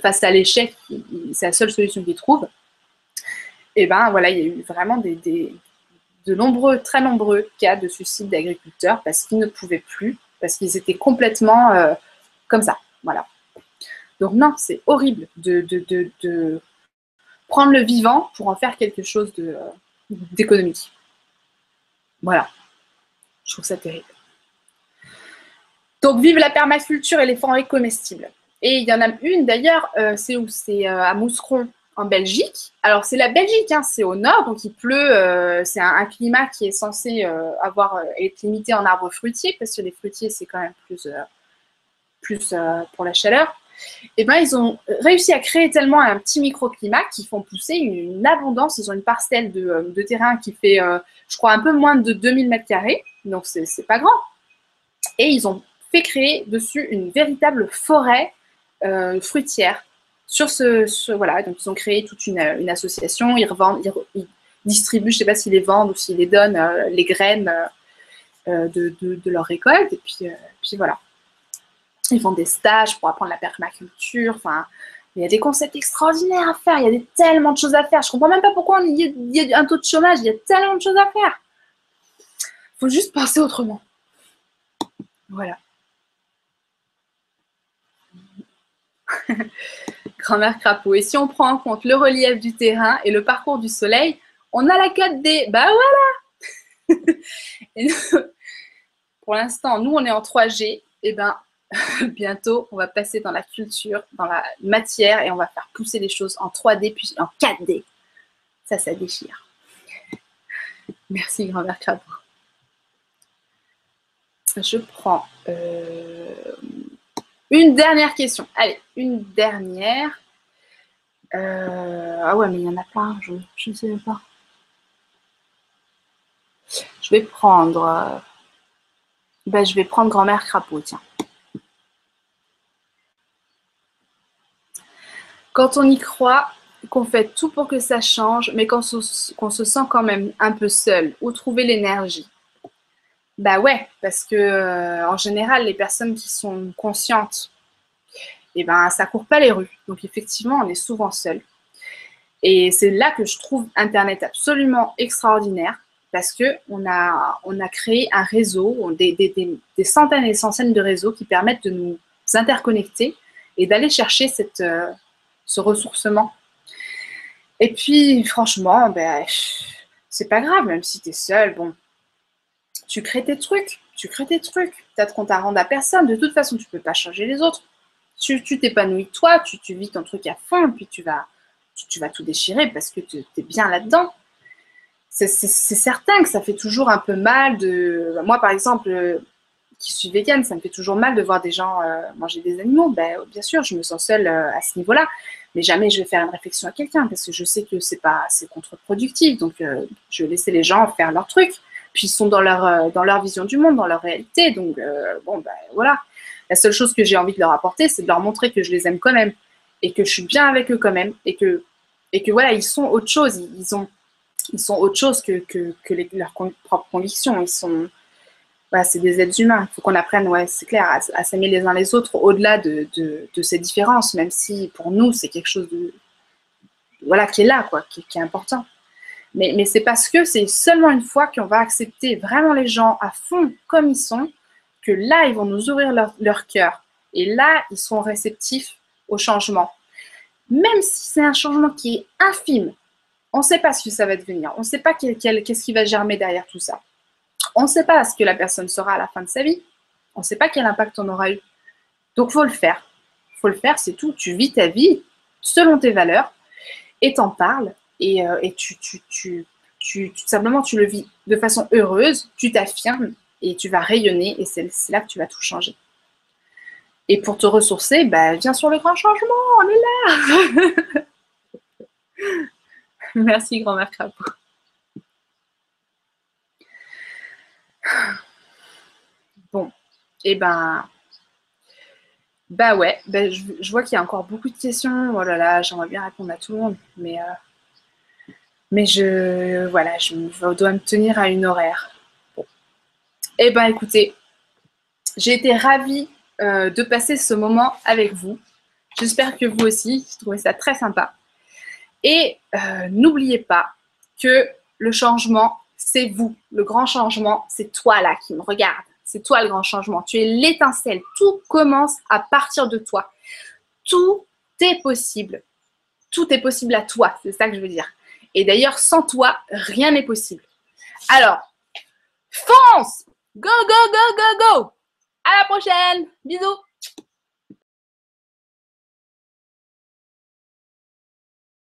face à l'échec, c'est la seule solution qu'ils trouvent. Et ben voilà, il y a eu vraiment des, de nombreux, très nombreux cas de suicide d'agriculteurs parce qu'ils ne pouvaient plus parce qu'ils étaient complètement euh, comme ça. Voilà. Donc non, c'est horrible de, prendre le vivant pour en faire quelque chose euh, d'économique. Voilà. Je trouve ça terrible. Donc vive la permaculture et les forêts comestibles. Et il y en a une d'ailleurs, euh, c'est où? C'est à Mousseron en Belgique. Alors c'est la Belgique, hein, c'est au nord, donc il pleut. Euh, c'est un, climat qui est censé euh, avoir euh, être limité en arbres fruitiers parce que les fruitiers c'est quand même plus plus pour la chaleur. Et eh ben ils ont réussi à créer tellement un petit microclimat qu'ils font pousser une, abondance. Ils ont une parcelle de, de terrain qui fait, je crois, un peu moins de 2000 mètres carrés, donc c'est pas grand. Et ils ont fait créer dessus une véritable forêt fruitière sur ce, voilà, donc ils ont créé toute une, association, ils revendent, ils, distribuent, je ne sais pas s'ils les vendent ou s'ils les donnent, euh, les graines euh, de, leur récolte, et puis, euh, voilà. Ils font des stages pour apprendre la permaculture, enfin, il y a des concepts extraordinaires à faire, il y a tellement de choses à faire. Je comprends même pas pourquoi il y, a, un taux de chômage, il y a tellement de choses à faire. Il faut juste penser autrement. Voilà. Grand-mère crapaud. Et si on prend en compte le relief du terrain et le parcours du soleil, on a la 4D. Bah voilà Pour l'instant, nous, on est en 3G. Et ben, bientôt, on va passer dans la culture, dans la matière, et on va faire pousser les choses en 3D, puis en 4D. Ça, ça déchire. Merci, grand-mère Crapaud. Je prends euh, une dernière question. Allez, une dernière. Euh, ah ouais, mais il y en a plein, je ne sais pas. Je vais prendre. Euh, ben, je vais prendre grand-mère crapaud, tiens. Quand on y croit, qu'on fait tout pour que ça change, mais qu'on se, se, sent quand même un peu seul, où trouver l'énergie? Bah ouais, parce que euh, en général, les personnes qui sont conscientes, eh ben, ça court pas les rues. Donc effectivement, on est souvent seul. Et c'est là que je trouve Internet absolument extraordinaire parce que on a, on a créé un réseau, des, des, centaines et des centaines de réseaux qui permettent de nous interconnecter et d'aller chercher cette, euh, ce ressourcement. Et puis, franchement, ben, c'est pas grave, même si tu es seul, bon, tu crées tes trucs, tu crées tes trucs. Peut-être qu'on t'a rendu à personne. De toute façon, tu peux pas changer les autres. Tu t'épanouis toi, tu, vis ton truc à fond, puis tu vas, tu, vas tout déchirer parce que tu es bien là-dedans. C'est certain que ça fait toujours un peu mal de. Moi, par exemple, qui suis végane, ça me fait toujours mal de voir des gens euh, manger des animaux. Ben, bien sûr, je me sens seule euh, à ce niveau-là, mais jamais je vais faire une réflexion à quelqu'un parce que je sais que c'est pas c'est contre-productif. Donc, euh, je vais laisser les gens faire leur truc. Puis ils sont dans leur dans leur vision du monde, dans leur réalité. Donc, bon, ben voilà. La seule chose que j'ai envie de leur apporter, c'est de leur montrer que je les aime quand même et que je suis bien avec eux quand même et que et que voilà, ils sont autre chose. Ils, ont ils sont autre chose que que, leurs propres convictions. Ils sont c'est des êtres humains. Il faut qu'on apprenne, ouais, c'est clair, à, s'aimer les uns les autres au-delà de, ces différences, même si pour nous, c'est quelque chose de, voilà, qui est là, quoi, qui, est important. Mais, c'est parce que c'est seulement une fois qu'on va accepter vraiment les gens à fond comme ils sont, que là, ils vont nous ouvrir leur, leur cœur. Et là, ils seront réceptifs au changement. Même si c'est un changement qui est infime, on ne sait pas ce que ça va devenir. On ne sait pas qu'est-ce qui va germer derrière tout ça. On ne sait pas ce que la personne sera à la fin de sa vie. On ne sait pas quel impact on aura eu. Donc, il faut le faire. Il faut le faire, c'est tout. Tu vis ta vie selon tes valeurs et t'en parles. Et, euh, tu, tu, simplement, tu le vis de façon heureuse, tu t'affirmes et tu vas rayonner et c'est là que tu vas tout changer. Et pour te ressourcer, bah, viens sur le grand changement, on est là. Merci, grand-mère Crapaud. Bon, et eh ben, bah ouais, ben je, vois qu'il y a encore beaucoup de questions. Oh là là, j'aimerais bien répondre à tout le monde, mais, euh, mais je, voilà, je dois me tenir à une horaire. Eh ben écoutez, j'ai été ravie euh, de passer ce moment avec vous. J'espère que vous aussi, vous trouvez ça très sympa. Et euh, n'oubliez pas que le changement, c'est vous. Le grand changement, c'est toi là qui me regarde. C'est toi le grand changement. Tu es l'étincelle. Tout commence à partir de toi. Tout est possible. Tout est possible à toi. C'est ça que je veux dire. Et d'ailleurs, sans toi, rien n'est possible. Alors, fonce Go, go, go, go, go. À la prochaine. Bisous